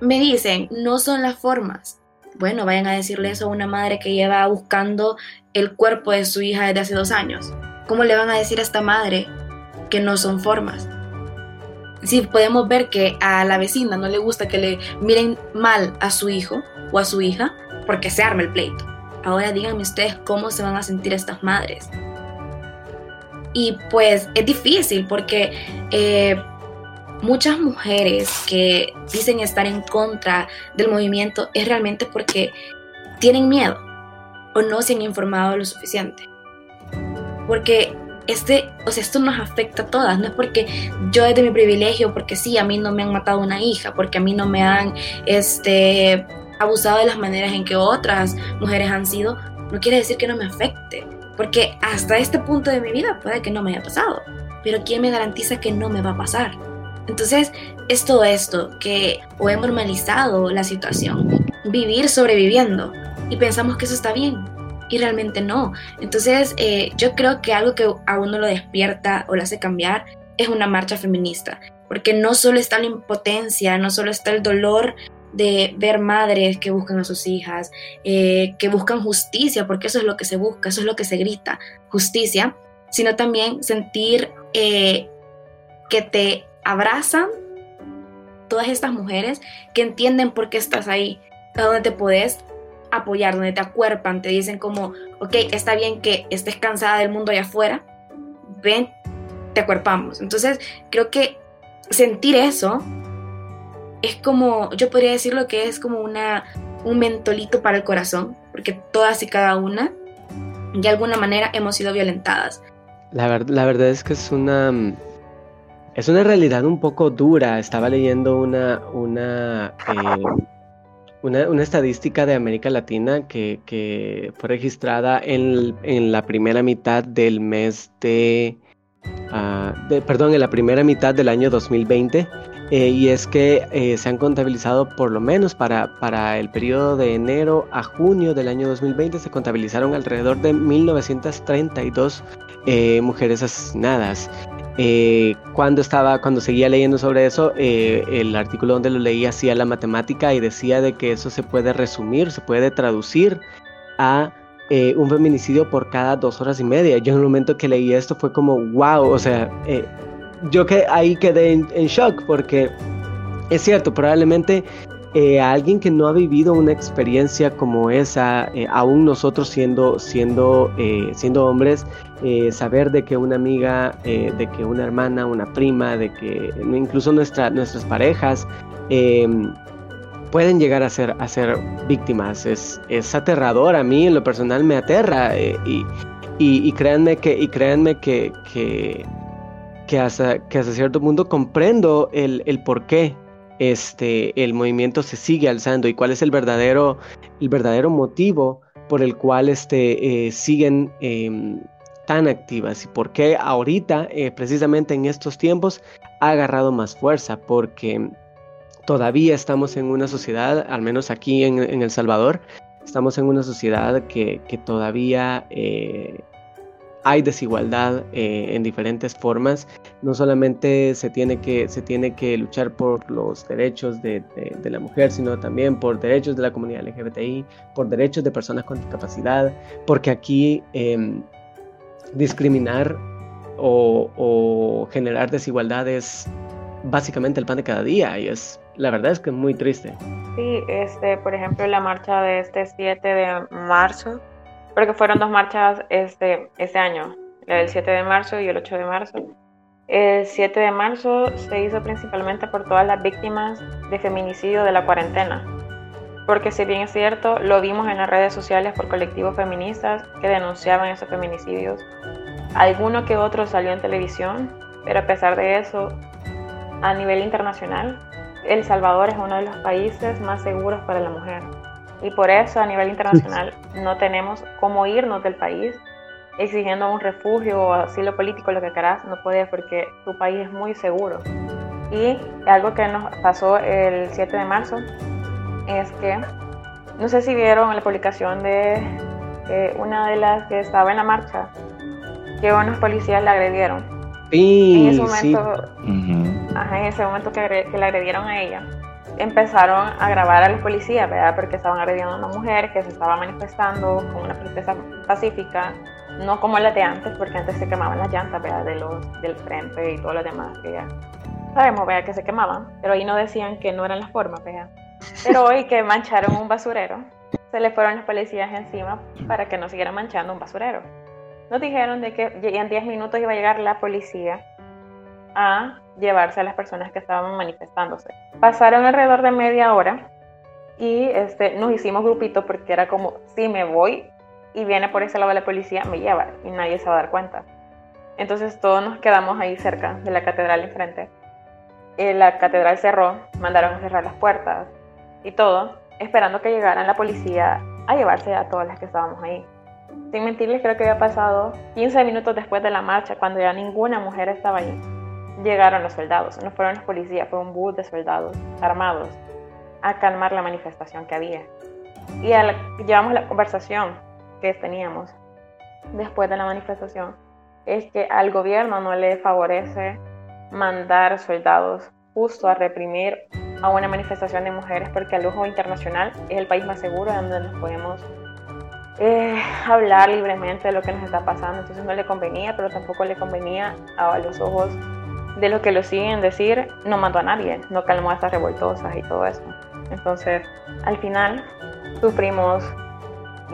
me dicen, no son las formas. Bueno, vayan a decirle eso a una madre que lleva buscando el cuerpo de su hija desde hace dos años. ¿Cómo le van a decir a esta madre que no son formas? Si podemos ver que a la vecina no le gusta que le miren mal a su hijo o a su hija, porque se arma el pleito. Ahora díganme ustedes cómo se van a sentir estas madres. Y pues es difícil porque eh, muchas mujeres que dicen estar en contra del movimiento es realmente porque tienen miedo o no se han informado lo suficiente. Porque este, o sea, esto nos afecta a todas, no es porque yo desde mi privilegio, porque sí, a mí no me han matado una hija, porque a mí no me han este, abusado de las maneras en que otras mujeres han sido, no quiere decir que no me afecte, porque hasta este punto de mi vida puede que no me haya pasado, pero ¿quién me garantiza que no me va a pasar? Entonces, es todo esto que o hemos normalizado la situación, vivir sobreviviendo y pensamos que eso está bien, y realmente no. Entonces, eh, yo creo que algo que a uno lo despierta o lo hace cambiar es una marcha feminista, porque no solo está la impotencia, no solo está el dolor de ver madres que buscan a sus hijas, eh, que buscan justicia, porque eso es lo que se busca, eso es lo que se grita, justicia, sino también sentir eh, que te abrazan todas estas mujeres que entienden por qué estás ahí, a dónde te puedes apoyar, donde te acuerpan, te dicen como, ok, está bien que estés cansada del mundo allá afuera, ven, te acuerpamos. Entonces, creo que sentir eso es como, yo podría decirlo que es como una, un mentolito para el corazón, porque todas y cada una, de alguna manera, hemos sido violentadas. La, la verdad es que es una... Es una realidad un poco dura. Estaba leyendo una, una eh, una, estadística de América Latina que, fue registrada en, la primera mitad del mes ah, de, perdón, en la primera mitad del año 2020, eh, y es que eh, se han contabilizado por lo menos para, para el periodo de enero a junio del año 2020, se contabilizaron alrededor de 1932 eh, mujeres asesinadas. Eh, cuando estaba, cuando seguía leyendo sobre eso, eh, el artículo donde lo leí hacía la matemática y decía de que eso se puede resumir, se puede traducir a eh, un feminicidio por cada dos horas y media. Yo en el momento que leí esto fue como, wow, o sea, yo que ahí quedé en, shock porque es cierto, probablemente eh, alguien que no ha vivido una experiencia como esa, eh, aún nosotros siendo, siendo, eh, siendo hombres, saber de que una amiga, de que una hermana, una prima, de que incluso nuestra, nuestras parejas em, pueden llegar a ser, a ser víctimas, es, es aterrador, a mí en lo personal me aterra y, y, créanme que, y créanme que, que, hasta, que hasta cierto punto comprendo el, el por este, el movimiento se sigue alzando y cuál es el verdadero, el verdadero motivo por el cual este, eh, siguen em, tan activas y por qué ahorita, eh, precisamente en estos tiempos, ha agarrado más fuerza, porque todavía estamos en una sociedad, al menos aquí en, El Salvador, estamos en una sociedad que, que todavía eh, hay desigualdad eh, en diferentes formas. No solamente se tiene, que, se tiene que luchar por los derechos de, la mujer, sino también por derechos de la comunidad LGBTI, por derechos de personas con discapacidad, porque aquí em, discriminar o, generar desigualdad es básicamente el pan de cada día y es la verdad es que es muy triste. Sí, este, por ejemplo, la marcha de este 7 de marzo porque fueron dos marchas este, este año, la del 7 de marzo y el 8 de marzo. El 7 de marzo se hizo principalmente por todas las víctimas de feminicidio de la cuarentena, porque si bien es cierto, lo vimos en las redes sociales por colectivos feministas que denunciaban esos feminicidios. Alguno que otro salió en televisión, pero a pesar de eso, a nivel internacional, El Salvador es uno de los países más seguros para la mujer y por eso a nivel internacional no tenemos cómo irnos del país exigiendo un refugio o asilo político, lo que quieras, no puede porque tu país es muy seguro. Y algo que nos pasó el 7 de marzo es que, no sé si vieron la publicación de una de las que estaba en la marcha, que unos policías la agredieron. en ese momento, en ese momento que, que la agredieron a ella empezaron a grabar a los policías, ¿verdad? Porque estaban agrediendo a una mujer que se estaba manifestando con una protesta pacífica, no como la de antes, porque antes se quemaban las llantas, ¿verdad? De del frente y todo lo demás, que sabemos, ¿verdad? Que se quemaban, pero ahí no decían que no eran las formas, ¿verdad? Pero hoy que mancharon un basurero, se le fueron los policías encima para que no siguieran manchando un basurero. Nos dijeron de que en 10 minutos iba a llegar la policía a llevarse a las personas que estaban manifestándose. Pasaron alrededor de media hora y este, nos hicimos grupito porque era como, si me voy y viene por ese lado la policía, me lleva y nadie se va a dar cuenta. Entonces todos nos quedamos ahí cerca de la catedral enfrente. Eh, la catedral cerró, mandaron a cerrar las puertas y todo, esperando que llegaran la policía a llevarse a todas las que estábamos ahí. Sin mentirles, creo que había pasado 15 minutos después de la marcha, cuando ya ninguna mujer estaba ahí llegaron los soldados, no fueron los policías, fue un bus de soldados armados a calmar la manifestación que había. Y al, llevamos la conversación que teníamos después de la manifestación, es que al gobierno no le favorece mandar soldados justo a reprimir a una manifestación de mujeres porque el ojo internacional es el país más seguro donde nos podemos eh, hablar libremente de lo que nos está pasando. Entonces no le convenía, pero tampoco le convenía a los ojos de lo que lo siguen decir, no mató a nadie, no calmó a estas revoltosas y todo eso. Entonces, al final, sufrimos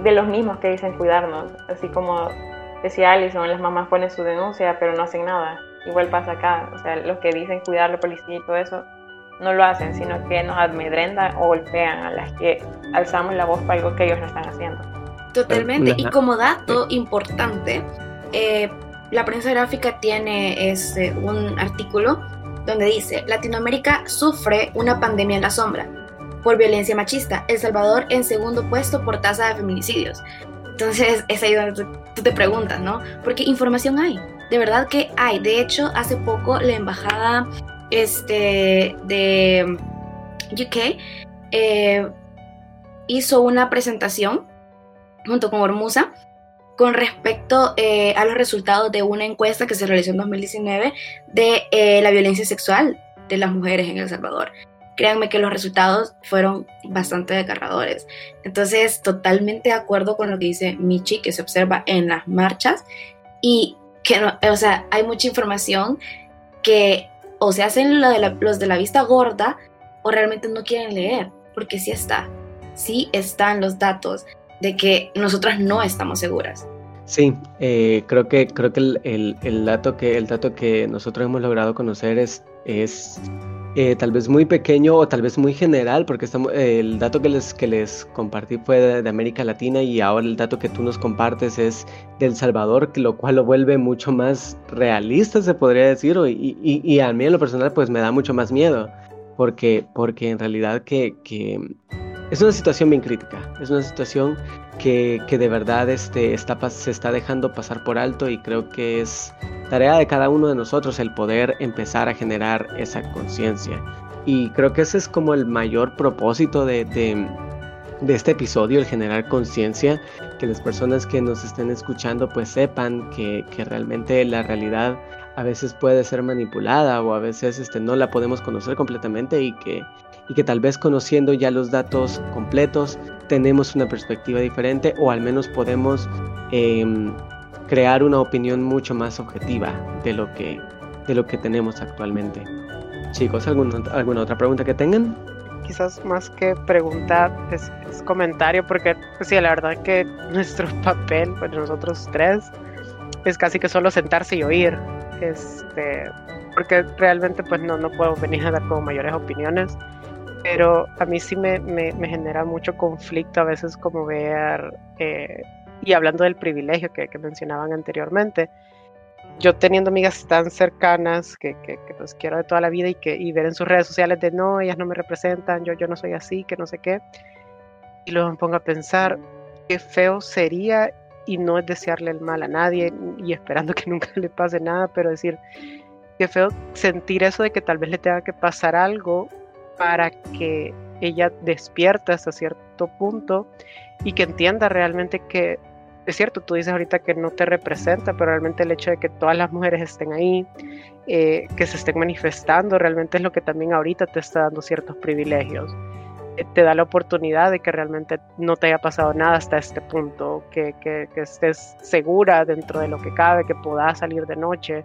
de los mismos que dicen cuidarnos, así como decía Alison, las mamás ponen su denuncia, pero no hacen nada. Igual pasa acá, o sea, los que dicen cuidar a la policía y todo eso, no lo hacen, sino que nos amedrentan o golpean a las que alzamos la voz para algo que ellos no están haciendo. Totalmente, y como dato importante, eh, la prensa gráfica tiene este, un artículo donde dice, Latinoamérica sufre una pandemia en la sombra por violencia machista, El Salvador en segundo puesto por tasa de feminicidios. Entonces es ahí donde tú te preguntas, ¿no? Porque información hay, de verdad que hay. De hecho, hace poco la embajada este, de UK eh, hizo una presentación junto con Hormuza con respecto eh, a los resultados de una encuesta que se realizó en 2019 de eh, la violencia sexual de las mujeres en El Salvador. Créanme que los resultados fueron bastante desgarradores. Entonces, totalmente de acuerdo con lo que dice Michi, que se observa en las marchas y que, o sea, hay mucha información que o se hacen los de la vista gorda o realmente no quieren leer porque sí está, sí están los datos de que nosotras no estamos seguras. Sí, eh, creo que, creo que el, el, dato que el dato que nosotros hemos logrado conocer es, es eh, tal vez muy pequeño o tal vez muy general, porque estamos, el dato que les, que les compartí fue de, América Latina y ahora el dato que tú nos compartes es de El Salvador, lo cual lo vuelve mucho más realista, se podría decir, y, y, y a mí en lo personal pues me da mucho más miedo, porque, porque en realidad que, que es una situación bien crítica, es una situación que, que de verdad este, está, se está dejando pasar por alto y creo que es tarea de cada uno de nosotros el poder empezar a generar esa conciencia. Y creo que ese es como el mayor propósito de, de, este episodio, el generar conciencia, que las personas que nos estén escuchando pues sepan que, que realmente la realidad a veces puede ser manipulada o a veces este, no la podemos conocer completamente y que, y que tal vez conociendo ya los datos completos tenemos una perspectiva diferente o al menos podemos em, crear una opinión mucho más objetiva de lo que, de lo que tenemos actualmente. Chicos, ¿alguna, ¿alguna otra pregunta que tengan? Quizás más que pregunta es, comentario, porque pues, sí, la verdad que [LAUGHS] nuestro papel, pues nosotros tres, es casi que solo sentarse y oír. Este, porque realmente pues no, no puedo venir a dar como mayores opiniones pero a mí sí me, me, genera mucho conflicto a veces como ver, eh, y hablando del privilegio que, que, mencionaban anteriormente, yo teniendo amigas tan cercanas que, que, que, pues quiero de toda la vida y, que, y ver en sus redes sociales de no, ellas no me representan, yo, yo no soy así, que no sé qué, y luego me pongo a pensar qué feo sería y no es desearle el mal a nadie y esperando que [LAUGHS] nunca le pase nada, pero decir, qué feo sentir eso de que tal vez le tenga que pasar algo para que ella despierta hasta cierto punto y que entienda realmente que es cierto, tú dices ahorita que no te representa, pero realmente el hecho de que todas las mujeres estén ahí, eh, que se estén manifestando, realmente es lo que también ahorita te está dando ciertos privilegios. Eh, te da la oportunidad de que realmente no te haya pasado nada hasta este punto, que, que, estés segura dentro de lo que cabe, que puedas salir de noche.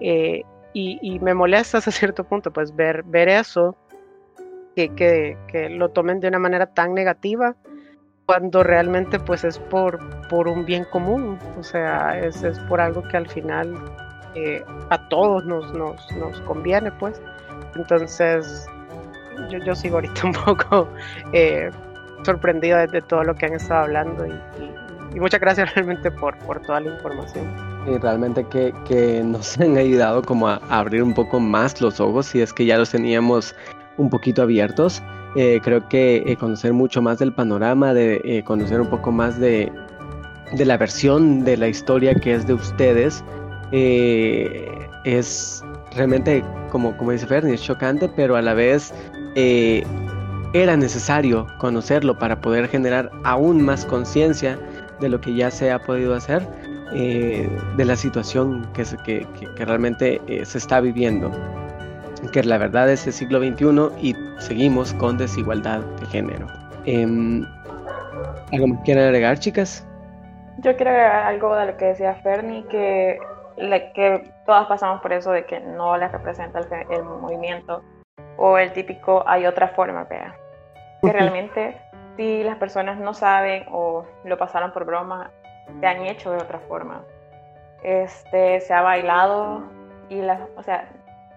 Eh, y, y, me molesta hasta cierto punto, pues ver, ver eso que, que, lo tomen de una manera tan negativa cuando realmente pues es por, por un bien común, o sea, es, es por algo que al final eh, a todos nos, nos, nos, conviene pues. Entonces yo, yo sigo ahorita [LAUGHS] un poco eh, sorprendida de, todo lo que han estado hablando y, y, muchas gracias realmente por, por toda la información. Y realmente que, que, nos [LAUGHS] han ayudado como a abrir un poco más los ojos si es que ya los teníamos un poquito abiertos. Eh, creo que eh, conocer mucho más del panorama, de eh, conocer un poco más de, de, la versión de la historia que es de ustedes, es realmente, como, como dice Fernie, es chocante, pero a la vez era necesario conocerlo para poder generar aún más conciencia de lo que ya se ha podido hacer, de la situación que, que, que realmente se está viviendo que la verdad es el siglo XXI y seguimos con desigualdad de género. Eh, ¿Algo más quieren agregar, chicas? Yo quiero agregar algo de lo que decía Fernie, que, que todas pasamos por eso de que no les representa el, movimiento o el típico hay otra forma, vea. Que realmente si las personas no saben o lo pasaron por broma, se han hecho de otra forma. Este, se ha bailado y las, o sea,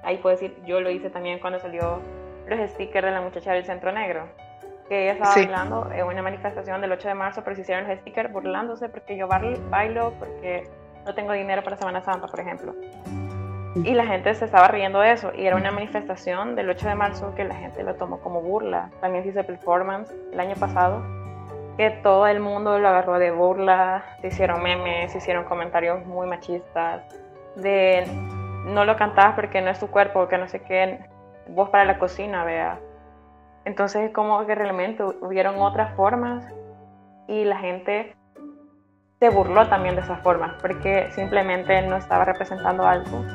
ahí puedo decir, yo lo hice también cuando salió los stickers de la muchacha del centro negro, que ella estaba bailando en una manifestación del 8 de marzo, pero se hicieron los stickers burlándose porque yo bailo, porque no tengo dinero para Semana Santa, por ejemplo. Y la gente se estaba riendo de eso, y era una manifestación del 8 de marzo que la gente lo tomó como burla. También se hizo performance el año pasado, que todo el mundo lo agarró de burla, se hicieron memes, se hicieron comentarios muy machistas, de no lo cantabas porque no es tu cuerpo, que no sé qué, vos para la cocina, vea. Entonces como que realmente hubieron otras formas y la gente se burló también de esas formas porque simplemente no estaba representando algo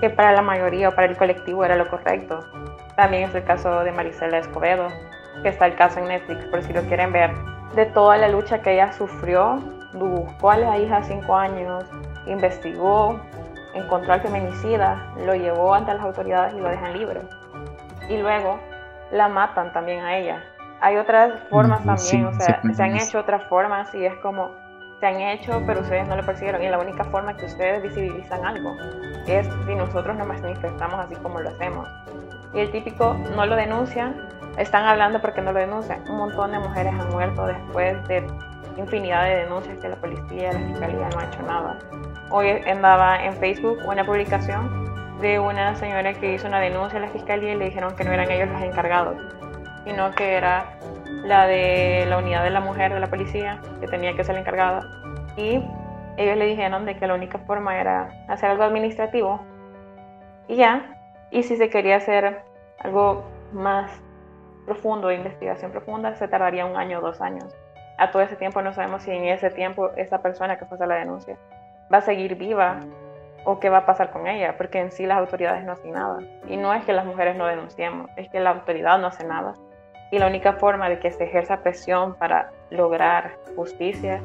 que para la mayoría o para el colectivo era lo correcto. También es el caso de Marisela Escobedo, que está el caso en Netflix, por si lo quieren ver, de toda la lucha que ella sufrió, buscó a la hija cinco años, investigó, encontró al feminicida, lo llevó ante las autoridades y lo dejan libre. Y luego la matan también a ella. hay otras formas también, o sea, se, han hecho otras formas y es como, se han hecho, pero ustedes no lo persiguieron. Y la única forma que ustedes visibilizan algo es si nosotros nos manifestamos así como lo hacemos. Y el típico no lo denuncian, están hablando porque no lo denuncian. Un montón de mujeres han muerto después de infinidad de denuncias que la policía, la fiscalía no ha hecho nada. Hoy andaba en Facebook una publicación de una señora que hizo una denuncia a la fiscalía y le dijeron que no eran ellos los encargados, sino que era la de la unidad de la mujer de la policía que tenía que ser la encargada. Y ellos le dijeron de que la única forma era hacer algo administrativo y ya. Y si se quería hacer algo más profundo, de investigación profunda, se tardaría un año o dos años. A todo ese tiempo no sabemos si en ese tiempo esa persona que fue a la denuncia va a seguir viva o qué va a pasar con ella, porque en sí las autoridades no hacen nada. Y no es que las mujeres no denunciemos, es que la autoridad no hace nada. Y la única forma de que se ejerza presión para lograr justicia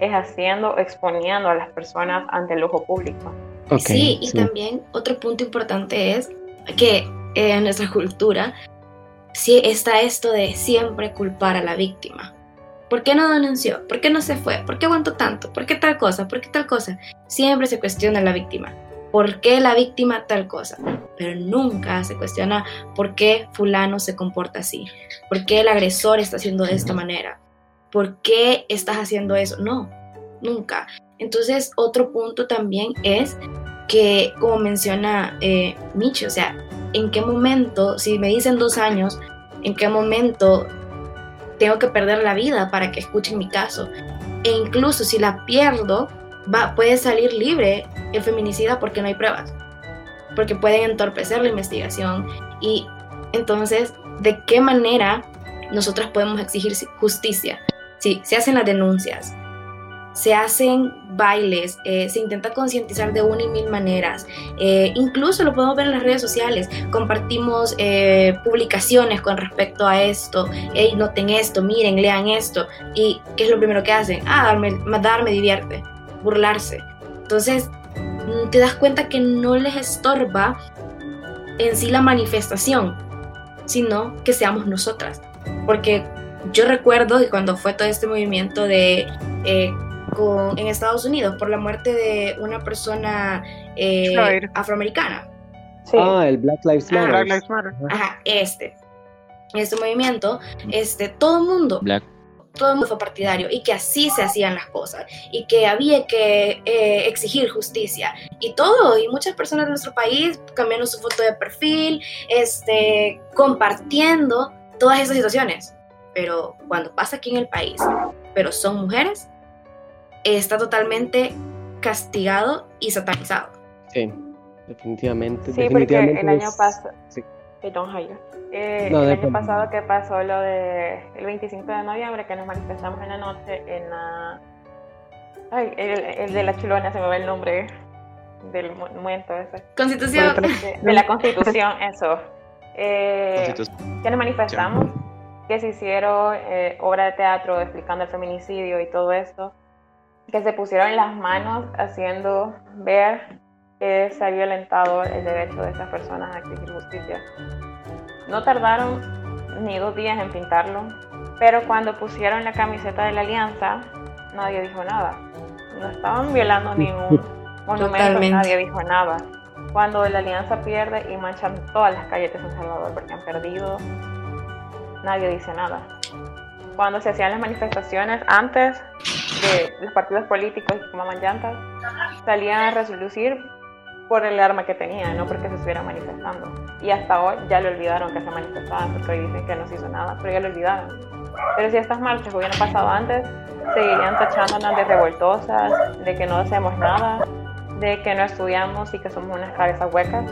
es haciendo, exponiendo a las personas ante el ojo público. sí, y también otro punto importante es que en nuestra cultura sí está esto de siempre culpar a la víctima. ¿Por qué no denunció? ¿Por qué no se fue? ¿Por qué aguantó tanto? ¿Por qué tal cosa? ¿Por qué tal cosa? Siempre se cuestiona a la víctima. ¿Por qué la víctima tal cosa? Pero nunca se cuestiona por qué fulano se comporta así. ¿Por qué el agresor está haciendo de esta manera? ¿Por qué estás haciendo eso? No, nunca. Entonces, otro punto también es que, como menciona eh, o sea, ¿en qué momento, si me dicen dos años, en qué momento tengo que perder la vida para que escuchen mi caso. E incluso si la pierdo, va, puede salir libre el feminicida porque no hay pruebas, porque pueden entorpecer la investigación. Y entonces, ¿de qué manera nosotras podemos exigir justicia? Si se hacen las denuncias, se hacen bailes, eh, se intenta concientizar de una y mil maneras. Eh, incluso lo podemos ver en las redes sociales. Compartimos eh, publicaciones con respecto a esto. Hey, noten esto, miren, lean esto. ¿Y qué es lo primero que hacen? Ah, darme, darme divierte, burlarse. Entonces, mm, te das cuenta que no les estorba en sí la manifestación, sino que seamos nosotras. Porque yo recuerdo que cuando fue todo este movimiento de en Estados Unidos por la muerte de una persona eh, afroamericana. Ah, el Black Lives Matter. Black Lives Matter. Ajá, este. Este movimiento, este, todo el mundo. Todo el mundo fue partidario y que así se hacían las cosas y que había que eh, exigir justicia y todo y muchas personas de nuestro país cambiando su foto de perfil, este, compartiendo todas esas situaciones. Pero cuando pasa aquí en el país, pero son mujeres, está totalmente castigado y satanizado. Sí, definitivamente. Sí, porque el año pasado... Sí. Eh, el año pasado que pasó lo de el 25 de noviembre que nos manifestamos en la noche en la ay, el, de la chulona se me va el nombre del momento ese constitución de, [LAUGHS] la constitución eso eh, que nos manifestamos que se hicieron eh, obra de teatro explicando el feminicidio y todo esto que se pusieron las manos haciendo ver que se ha violentado el derecho de esas personas a exigir justicia. No tardaron ni dos días en pintarlo, pero cuando pusieron la camiseta de la alianza, nadie dijo nada. No estaban violando ningún [LAUGHS] monumento, nadie dijo nada. Cuando la alianza pierde y manchan todas las calles de San Salvador porque han perdido, nadie dice nada. Cuando se hacían las manifestaciones antes, de los partidos políticos que tomaban llantas salían a resolucir por el arma que tenían, no porque se estuvieran manifestando. Y hasta hoy ya lo olvidaron que se manifestaban, porque hoy dicen que no se hizo nada, pero ya lo olvidaron. Pero si estas marchas hubieran pasado antes, seguirían tachándonos de revoltosas, de que no hacemos nada, de que no estudiamos y que somos unas cabezas huecas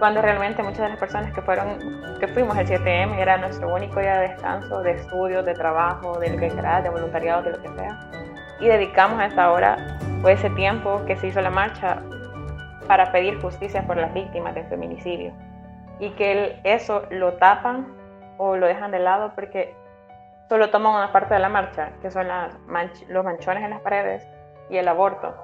cuando realmente muchas de las personas que fueron, que fuimos el 7M era nuestro único día de descanso, de estudio, de trabajo, de lo que sea, de voluntariado, de lo que sea. Y dedicamos a esta hora o ese tiempo que se hizo la marcha para pedir justicia por las víctimas del feminicidio. Y que eso lo tapan o lo dejan de lado porque solo toman una parte de la marcha, que son las los manchones en las paredes y el aborto.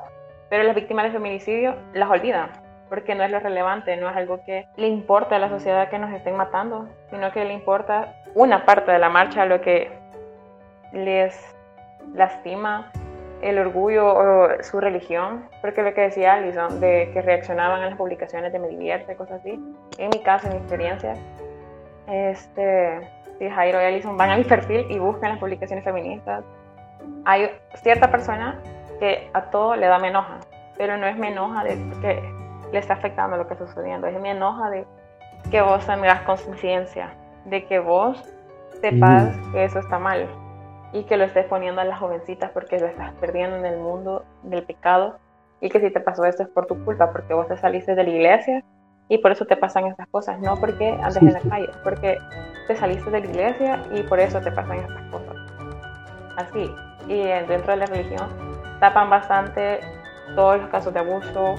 Pero las víctimas del feminicidio las olvidan porque no es lo relevante, no es algo que le importa a la sociedad que nos estén matando, sino que le importa una parte de la marcha, lo que les lastima el orgullo o su religión, porque lo que decía Alison, de que reaccionaban a las publicaciones de Me Divierte, cosas así, en mi caso, en mi experiencia, este, si Jairo y Alison van a mi perfil y buscan las publicaciones feministas, hay cierta persona que a todo le da me enoja, pero no es me enoja de que le está afectando lo que está sucediendo, es me enoja de que vos tengas conciencia, de que vos sepas que eso está mal y que lo estés poniendo a las jovencitas porque lo estás perdiendo en el mundo del pecado y que si te pasó esto es por tu culpa, porque vos te saliste de la iglesia y por eso te pasan estas cosas, no porque andes en la calle, porque te saliste de la iglesia y por eso te pasan estas cosas. Así, y dentro de la religión tapan bastante todos los casos de abuso,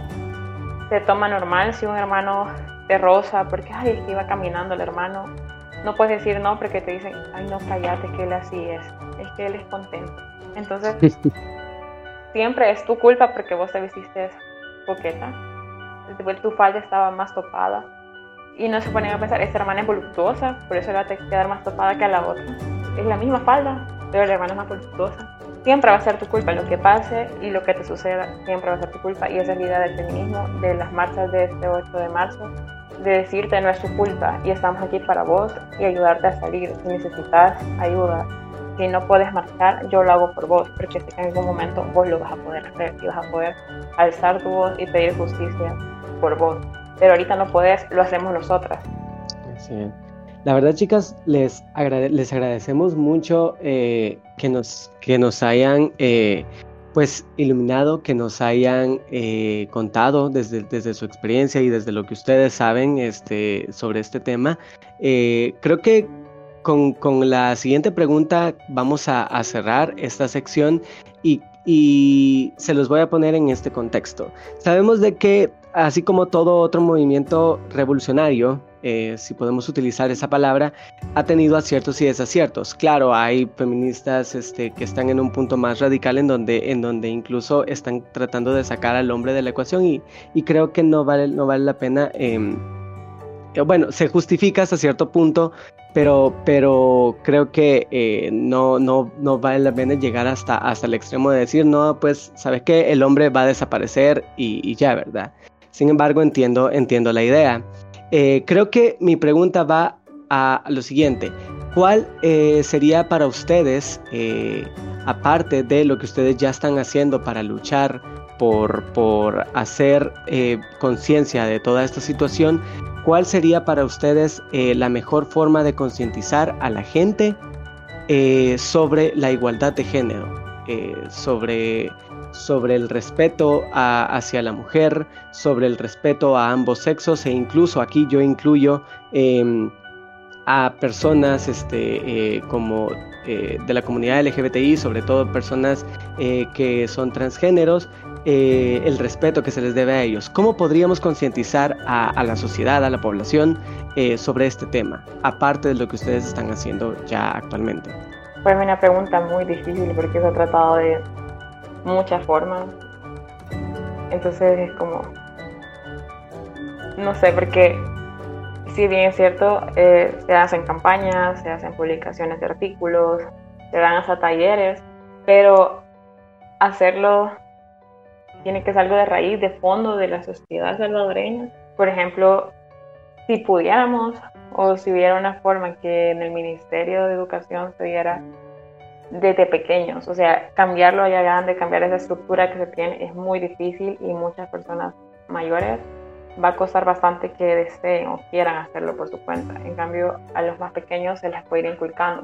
se toma normal si un hermano te rosa porque ay, iba caminando el hermano. No puedes decir no porque te dicen, ay no, cállate, que él así es, es que él es contento. Entonces, [LAUGHS] siempre es tu culpa porque vos te vestiste coqueta, tu falda estaba más topada. Y no se ponen a pensar, esta hermana es voluptuosa, por eso le va a quedar más topada que a la otra. Es la misma falda, pero la hermana es más voluptuosa siempre va a ser tu culpa. Lo que pase y lo que te suceda siempre va a ser tu culpa. Y esa es la idea del feminismo, de las marchas de este 8 de marzo, de decirte no es tu culpa y estamos aquí para vos y ayudarte a salir. Si necesitas ayuda, si no puedes marchar, yo lo hago por vos, porque sé que en algún momento vos lo vas a poder hacer y vas a poder alzar tu voz y pedir justicia por vos. Pero ahorita no puedes, lo hacemos nosotras. Sí. La verdad, chicas, les, les agradecemos mucho eh, que, nos, que nos hayan eh, pues iluminado, que nos hayan eh, contado desde, desde su experiencia y desde lo que ustedes saben este, sobre este tema. creo que con, con, la siguiente pregunta vamos a, a cerrar esta sección y, y se los voy a poner en este contexto. Sabemos de que así como todo otro movimiento revolucionario, eh, si podemos utilizar esa palabra, ha tenido aciertos y desaciertos. Claro, hay feministas este, que están en un punto más radical en donde, en donde incluso están tratando de sacar al hombre de la ecuación y, creo que no vale, no vale la pena. Em, eh, bueno, se justifica hasta cierto punto, pero, pero creo que eh, no, no, no vale la pena llegar hasta, hasta el extremo de decir, no, pues, ¿sabes qué? El hombre va a desaparecer y, y ya, ¿verdad? Sin embargo, entiendo, entiendo la idea. Eh, creo que mi pregunta va a lo siguiente. ¿Cuál eh, sería para ustedes, eh, aparte de lo que ustedes ya están haciendo para luchar por, por hacer conciencia de toda esta situación, cuál sería para ustedes la mejor forma de concientizar a la gente sobre la igualdad de género, sobre sobre el respeto hacia la mujer, sobre el respeto a ambos sexos e incluso aquí yo incluyo em, a personas este, eh, como eh, de la comunidad LGBTI, sobre todo personas eh, que son transgéneros, el respeto que se les debe a ellos. ¿Cómo podríamos concientizar a, la sociedad, a la población sobre este tema, aparte de lo que ustedes están haciendo ya actualmente? Pues una pregunta muy difícil porque se ha tratado de muchas formas. Entonces es como, no sé, porque si bien es cierto, eh, se hacen campañas, se hacen publicaciones de artículos, se dan hasta talleres, pero hacerlo tiene que ser algo de raíz, de fondo de la sociedad salvadoreña. Por ejemplo, si pudiéramos o si hubiera una forma que en el Ministerio de Educación se diera desde pequeños. O sea, cambiarlo allá grande, cambiar esa estructura que se tiene es muy difícil y muchas personas mayores va a costar bastante que deseen o quieran hacerlo por su cuenta. En cambio, a los más pequeños se les puede ir inculcando.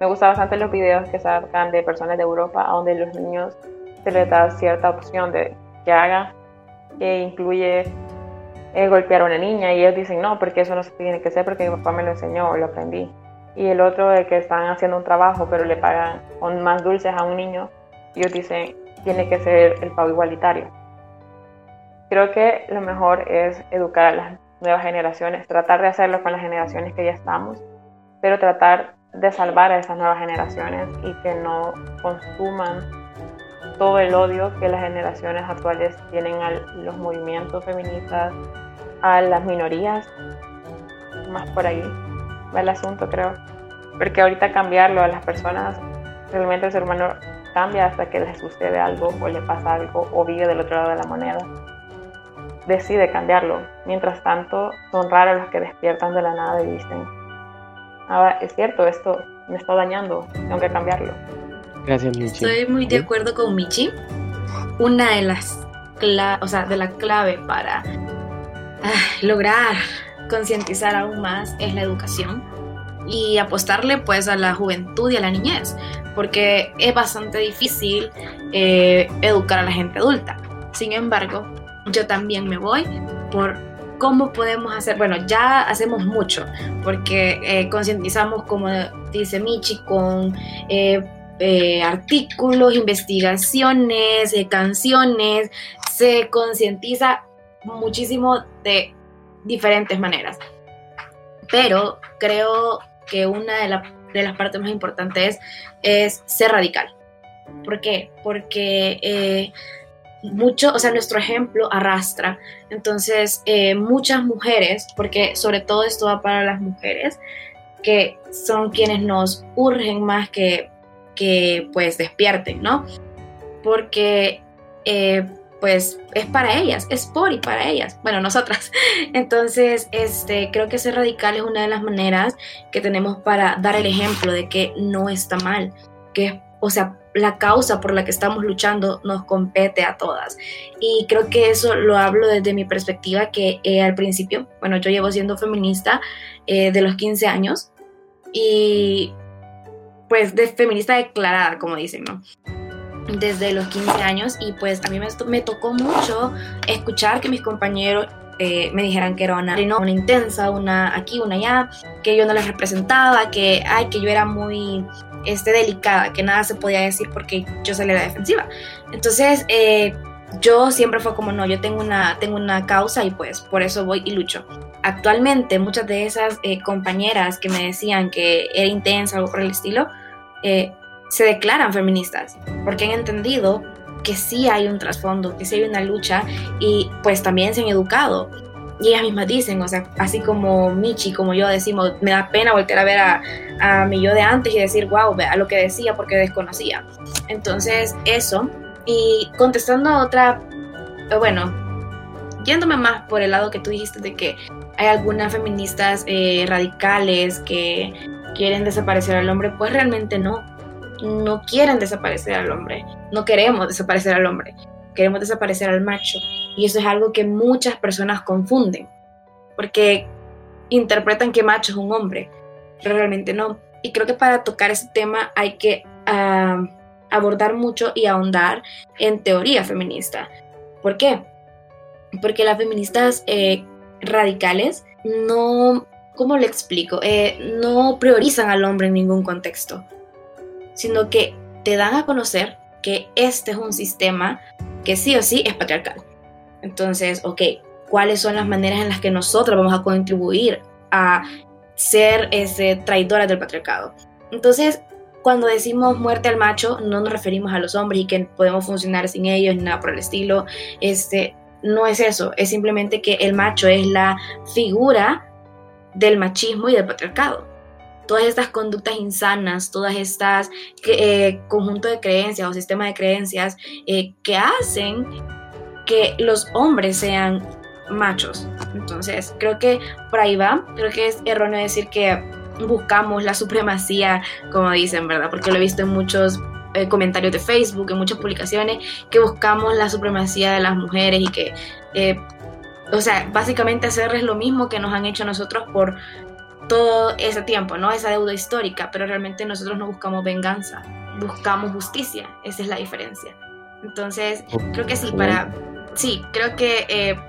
Me gustan bastante los videos que sacan de personas de Europa, donde los niños se les da cierta opción de que hagan, que incluye eh, golpear a una niña y ellos dicen, no, porque eso no se tiene que hacer porque mi papá me lo enseñó o lo aprendí y el otro de que están haciendo un trabajo pero le pagan con más dulces a un niño, ellos dicen, tiene que ser el pago igualitario. Creo que lo mejor es educar a las nuevas generaciones, tratar de hacerlo con las generaciones que ya estamos, pero tratar de salvar a esas nuevas generaciones y que no consuman todo el odio que las generaciones actuales tienen a los movimientos feministas, a las minorías. Más por ahí va el asunto, creo. Porque ahorita cambiarlo a las personas, realmente el ser humano cambia hasta que le sucede algo o le pasa algo o vive del otro lado de la moneda. Decide cambiarlo. Mientras tanto, son raros los que despiertan de la nada y dicen, ah, es cierto, esto me está dañando, tengo que cambiarlo. Gracias, Michi. Estoy muy de acuerdo con Michi. Una de las o sea, de la clave para ah, lograr concientizar aún más es la educación y apostarle pues a la juventud y a la niñez, porque es bastante difícil eh, educar a la gente adulta. Sin embargo, yo también me voy por cómo podemos hacer, bueno, ya hacemos mucho, porque eh, concientizamos, como dice Michi, con eh, artículos, investigaciones, canciones, se concientiza muchísimo de diferentes maneras. Pero creo que una de, las partes más importantes es ser radical. ¿Por qué? Porque eh, mucho, o sea, nuestro ejemplo arrastra. Entonces, eh, muchas mujeres, porque sobre todo esto va para las mujeres, que son quienes nos urgen más que, que pues despierten, ¿no? Porque eh, pues es para ellas, es por y para ellas, bueno, nosotras. [LAUGHS] Entonces, este, creo que ser radical es una de las maneras que tenemos para dar el ejemplo de que no está mal, que, o sea, la causa por la que estamos luchando nos compete a todas. Y creo que eso lo hablo desde mi perspectiva, que eh, al principio, bueno, yo llevo siendo feminista eh, de los 15 años y pues de feminista declarada, como dicen, ¿no? Desde los 15 años y pues a mí me, tocó mucho escuchar que mis compañeros eh, me dijeran que era una, una intensa, una aquí, una allá, que yo no les representaba, que, ay, que yo era muy este, delicada, que nada se podía decir porque yo salía de la defensiva. Entonces, eh, yo siempre fue como, no, yo tengo una, tengo una causa y pues por eso voy y lucho. Actualmente, muchas de esas eh, compañeras que me decían que era intensa algo por el estilo, eh, se declaran feministas, porque han entendido que sí hay un trasfondo, que sí hay una lucha y pues también se han educado. Y ellas mismas dicen, o sea, así como Michi, como yo decimos, me da pena volver a ver a, a mi yo de antes y decir, wow, a lo que decía porque desconocía. Entonces, eso. Y contestando a otra, eh, bueno, yéndome más por el lado que tú dijiste de que hay algunas feministas eh, radicales que quieren desaparecer al hombre, pues realmente no no quieren desaparecer al hombre, no queremos desaparecer al hombre, queremos desaparecer al macho. Y eso es algo que muchas personas confunden, porque interpretan que macho es un hombre, pero realmente no. Y creo que para tocar ese tema hay que ah, abordar mucho y ahondar en teoría feminista. ¿Por qué? Porque las feministas eh, radicales no, ¿cómo le explico? Eh, no priorizan al hombre en ningún contexto sino que te dan a conocer que este es un sistema que sí o sí es patriarcal. Entonces, ok, ¿cuáles son las maneras en las que nosotros vamos a contribuir a ser ese, traidoras del patriarcado? Entonces, cuando decimos muerte al macho, no nos referimos a los hombres y que podemos funcionar sin ellos, ni nada por el estilo. Este, no es eso, es simplemente que el macho es la figura del machismo y del patriarcado todas estas conductas insanas, todas estas eh, conjunto de creencias o sistema de creencias eh, que hacen que los hombres sean machos. Entonces, creo que por ahí va. Creo que es erróneo decir que buscamos la supremacía, como dicen, ¿verdad? Porque lo he visto en muchos eh, comentarios de Facebook, en muchas publicaciones, que buscamos la supremacía de las mujeres y que, o sea, básicamente hacerles lo mismo que nos han hecho nosotros por todo ese tiempo, ¿no? Esa deuda histórica, pero realmente nosotros no buscamos venganza, buscamos justicia, esa es la diferencia. Entonces, creo que sí, para... Sí, creo que eh,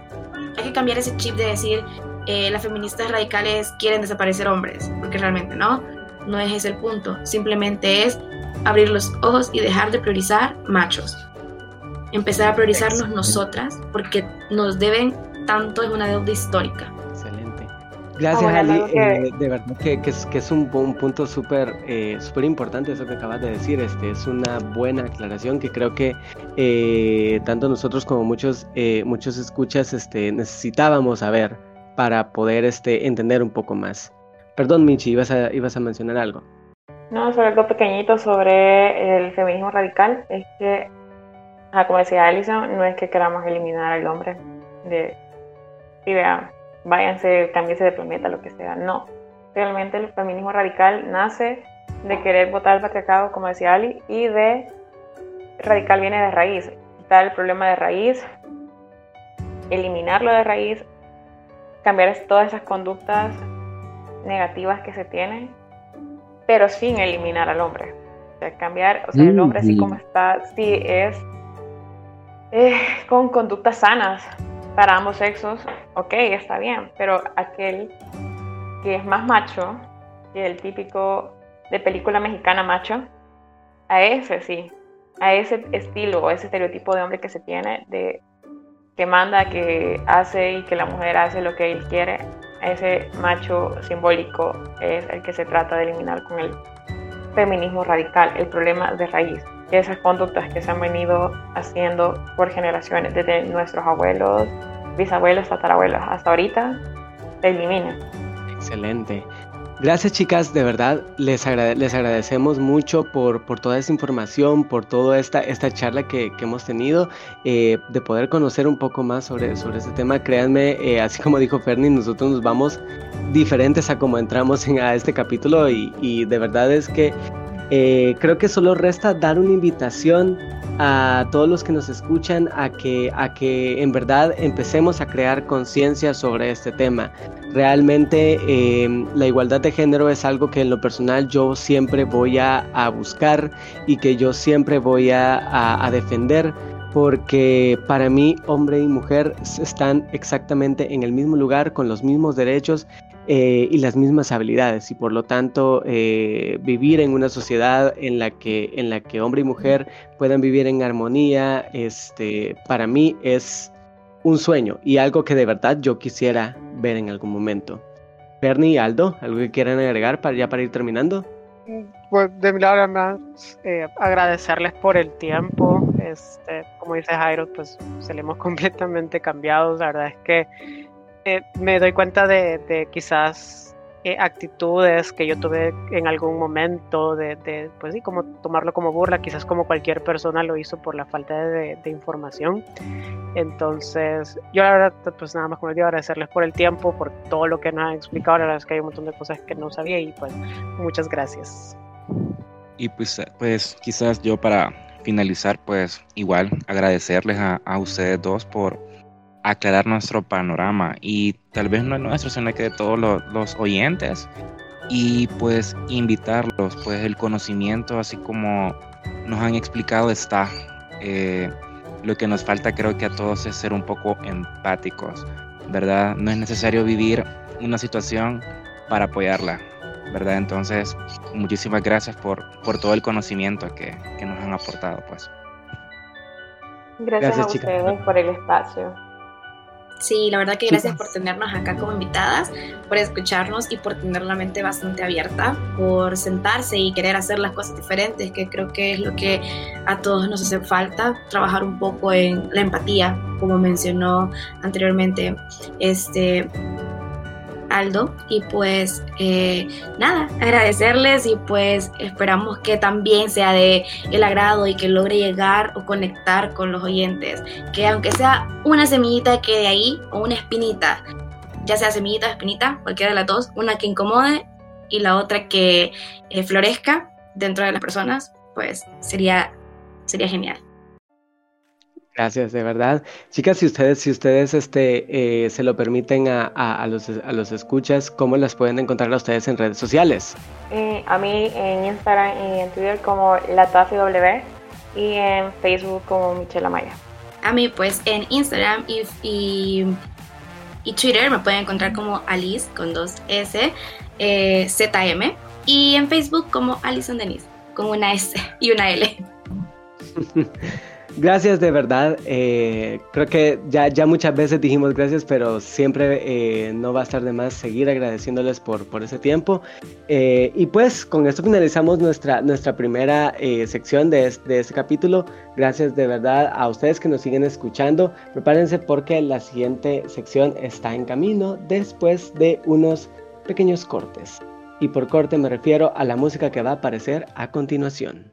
hay que cambiar ese chip de decir eh, las feministas radicales quieren desaparecer hombres, porque realmente no, no es ese el punto, simplemente es abrir los ojos y dejar de priorizar machos. Empezar a priorizarnos nosotras, porque nos deben tanto, es una deuda histórica. Gracias, ah, Ali. Eh, de verdad que, es, que es un, punto súper eh, súper importante eso que acabas de decir. Este es una buena aclaración que creo que eh, tanto nosotros como muchos muchos escuchas este, necesitábamos saber para poder este, entender un poco más. Perdón, Michi, ibas a, ibas a mencionar algo. No, solo algo pequeñito sobre el feminismo radical. Es que, como decía Alison, no es que queramos eliminar al hombre de... Y vean, váyanse, cámbiense de planeta, lo que sea. No. Realmente el feminismo radical nace de querer votar el patriarcado, como decía Ali, y de radical viene de raíz. Quitar el problema de raíz, eliminarlo de raíz, cambiar todas esas conductas negativas que se tienen, pero sin eliminar al hombre. O sea, cambiar, o sea, el hombre así como está, sí es eh, con conductas sanas, para ambos sexos, ok, está bien, pero aquel que es más macho, que el típico de película mexicana macho, a ese sí, a ese estilo o ese estereotipo de hombre que se tiene, de que manda, que hace y que la mujer hace lo que él quiere, ese macho simbólico es el que se trata de eliminar con el feminismo radical, el problema de raíz esas conductas que se han venido haciendo por generaciones, desde nuestros abuelos, bisabuelos, tatarabuelos, hasta ahorita, se eliminen. Excelente. Gracias chicas, de verdad les, les agradecemos mucho por, por, toda esa información, por toda esta, esta charla que, que hemos tenido, eh, de poder conocer un poco más sobre, sobre este tema. Créanme, eh, así como dijo Ferni, nosotros nos vamos diferentes a como entramos en, a este capítulo y, y de verdad es que eh, creo que solo resta dar una invitación a todos los que nos escuchan a que, a que en verdad empecemos a crear conciencia sobre este tema. Realmente eh, la igualdad de género es algo que en lo personal yo siempre voy a, buscar y que yo siempre voy a, a defender porque para mí hombre y mujer están exactamente en el mismo lugar, con los mismos derechos eh, y las mismas habilidades y por lo tanto eh, vivir en una sociedad en la que en la que hombre y mujer puedan vivir en armonía este para mí es un sueño y algo que de verdad yo quisiera ver en algún momento. Bernie Aldo algo que quieran agregar para ya para ir terminando pues de mi lado además eh, agradecerles por el tiempo este como dice Jairo pues salimos [LAUGHS] completamente cambiados la verdad es que eh, me doy cuenta de, quizás eh, actitudes que yo tuve en algún momento, de, pues sí, como tomarlo como burla, quizás como cualquier persona lo hizo por la falta de, información. Entonces, yo la verdad, pues nada más como digo, agradecerles por el tiempo, por todo lo que nos han explicado, la verdad es que hay un montón de cosas que no sabía y pues muchas gracias. Y pues, pues quizás yo para finalizar, pues igual agradecerles a, a ustedes dos por aclarar nuestro panorama y tal vez no el nuestro, sino que de todos los, oyentes y pues invitarlos, pues el conocimiento así como nos han explicado está. Eh, lo que nos falta creo que a todos es ser un poco empáticos, ¿verdad? No es necesario vivir una situación para apoyarla, ¿verdad? Entonces, muchísimas gracias por, por todo el conocimiento que, que nos han aportado, pues. Gracias, a ustedes por el espacio. Sí, la verdad que gracias por tenernos acá como invitadas, por escucharnos y por tener la mente bastante abierta, por sentarse y querer hacer las cosas diferentes, que creo que es lo que a todos nos hace falta, trabajar un poco en la empatía, como mencionó anteriormente este Aldo. Y pues eh, nada, agradecerles y pues esperamos que también sea de el agrado y que logre llegar o conectar con los oyentes. Que aunque sea una semillita que de ahí o una espinita, ya sea semillita o espinita, cualquiera de las dos, una que incomode y la otra que eh, florezca dentro de las personas, pues sería, sería genial. Gracias, de verdad. Chicas, si ustedes, si ustedes este, eh, se lo permiten a, a, los, a los escuchas, ¿cómo las pueden encontrar a ustedes en redes sociales? Eh, a mí en Instagram y en Twitter como LatafiW y en Facebook como Michelle Amaya. A mí pues en Instagram y, y, y, Twitter me pueden encontrar como Alice con dos S, eh, ZM y en Facebook como Alison Denise con una S y una L. [LAUGHS] gracias de verdad. Eh, creo que ya, ya muchas veces dijimos gracias, pero siempre eh, no va a estar de más seguir agradeciéndoles por, por ese tiempo. Eh, y pues con esto finalizamos nuestra, nuestra primera sección de, de este capítulo. Gracias de verdad a ustedes que nos siguen escuchando. Prepárense porque la siguiente sección está en camino después de unos pequeños cortes. Y por corte me refiero a la música que va a aparecer a continuación.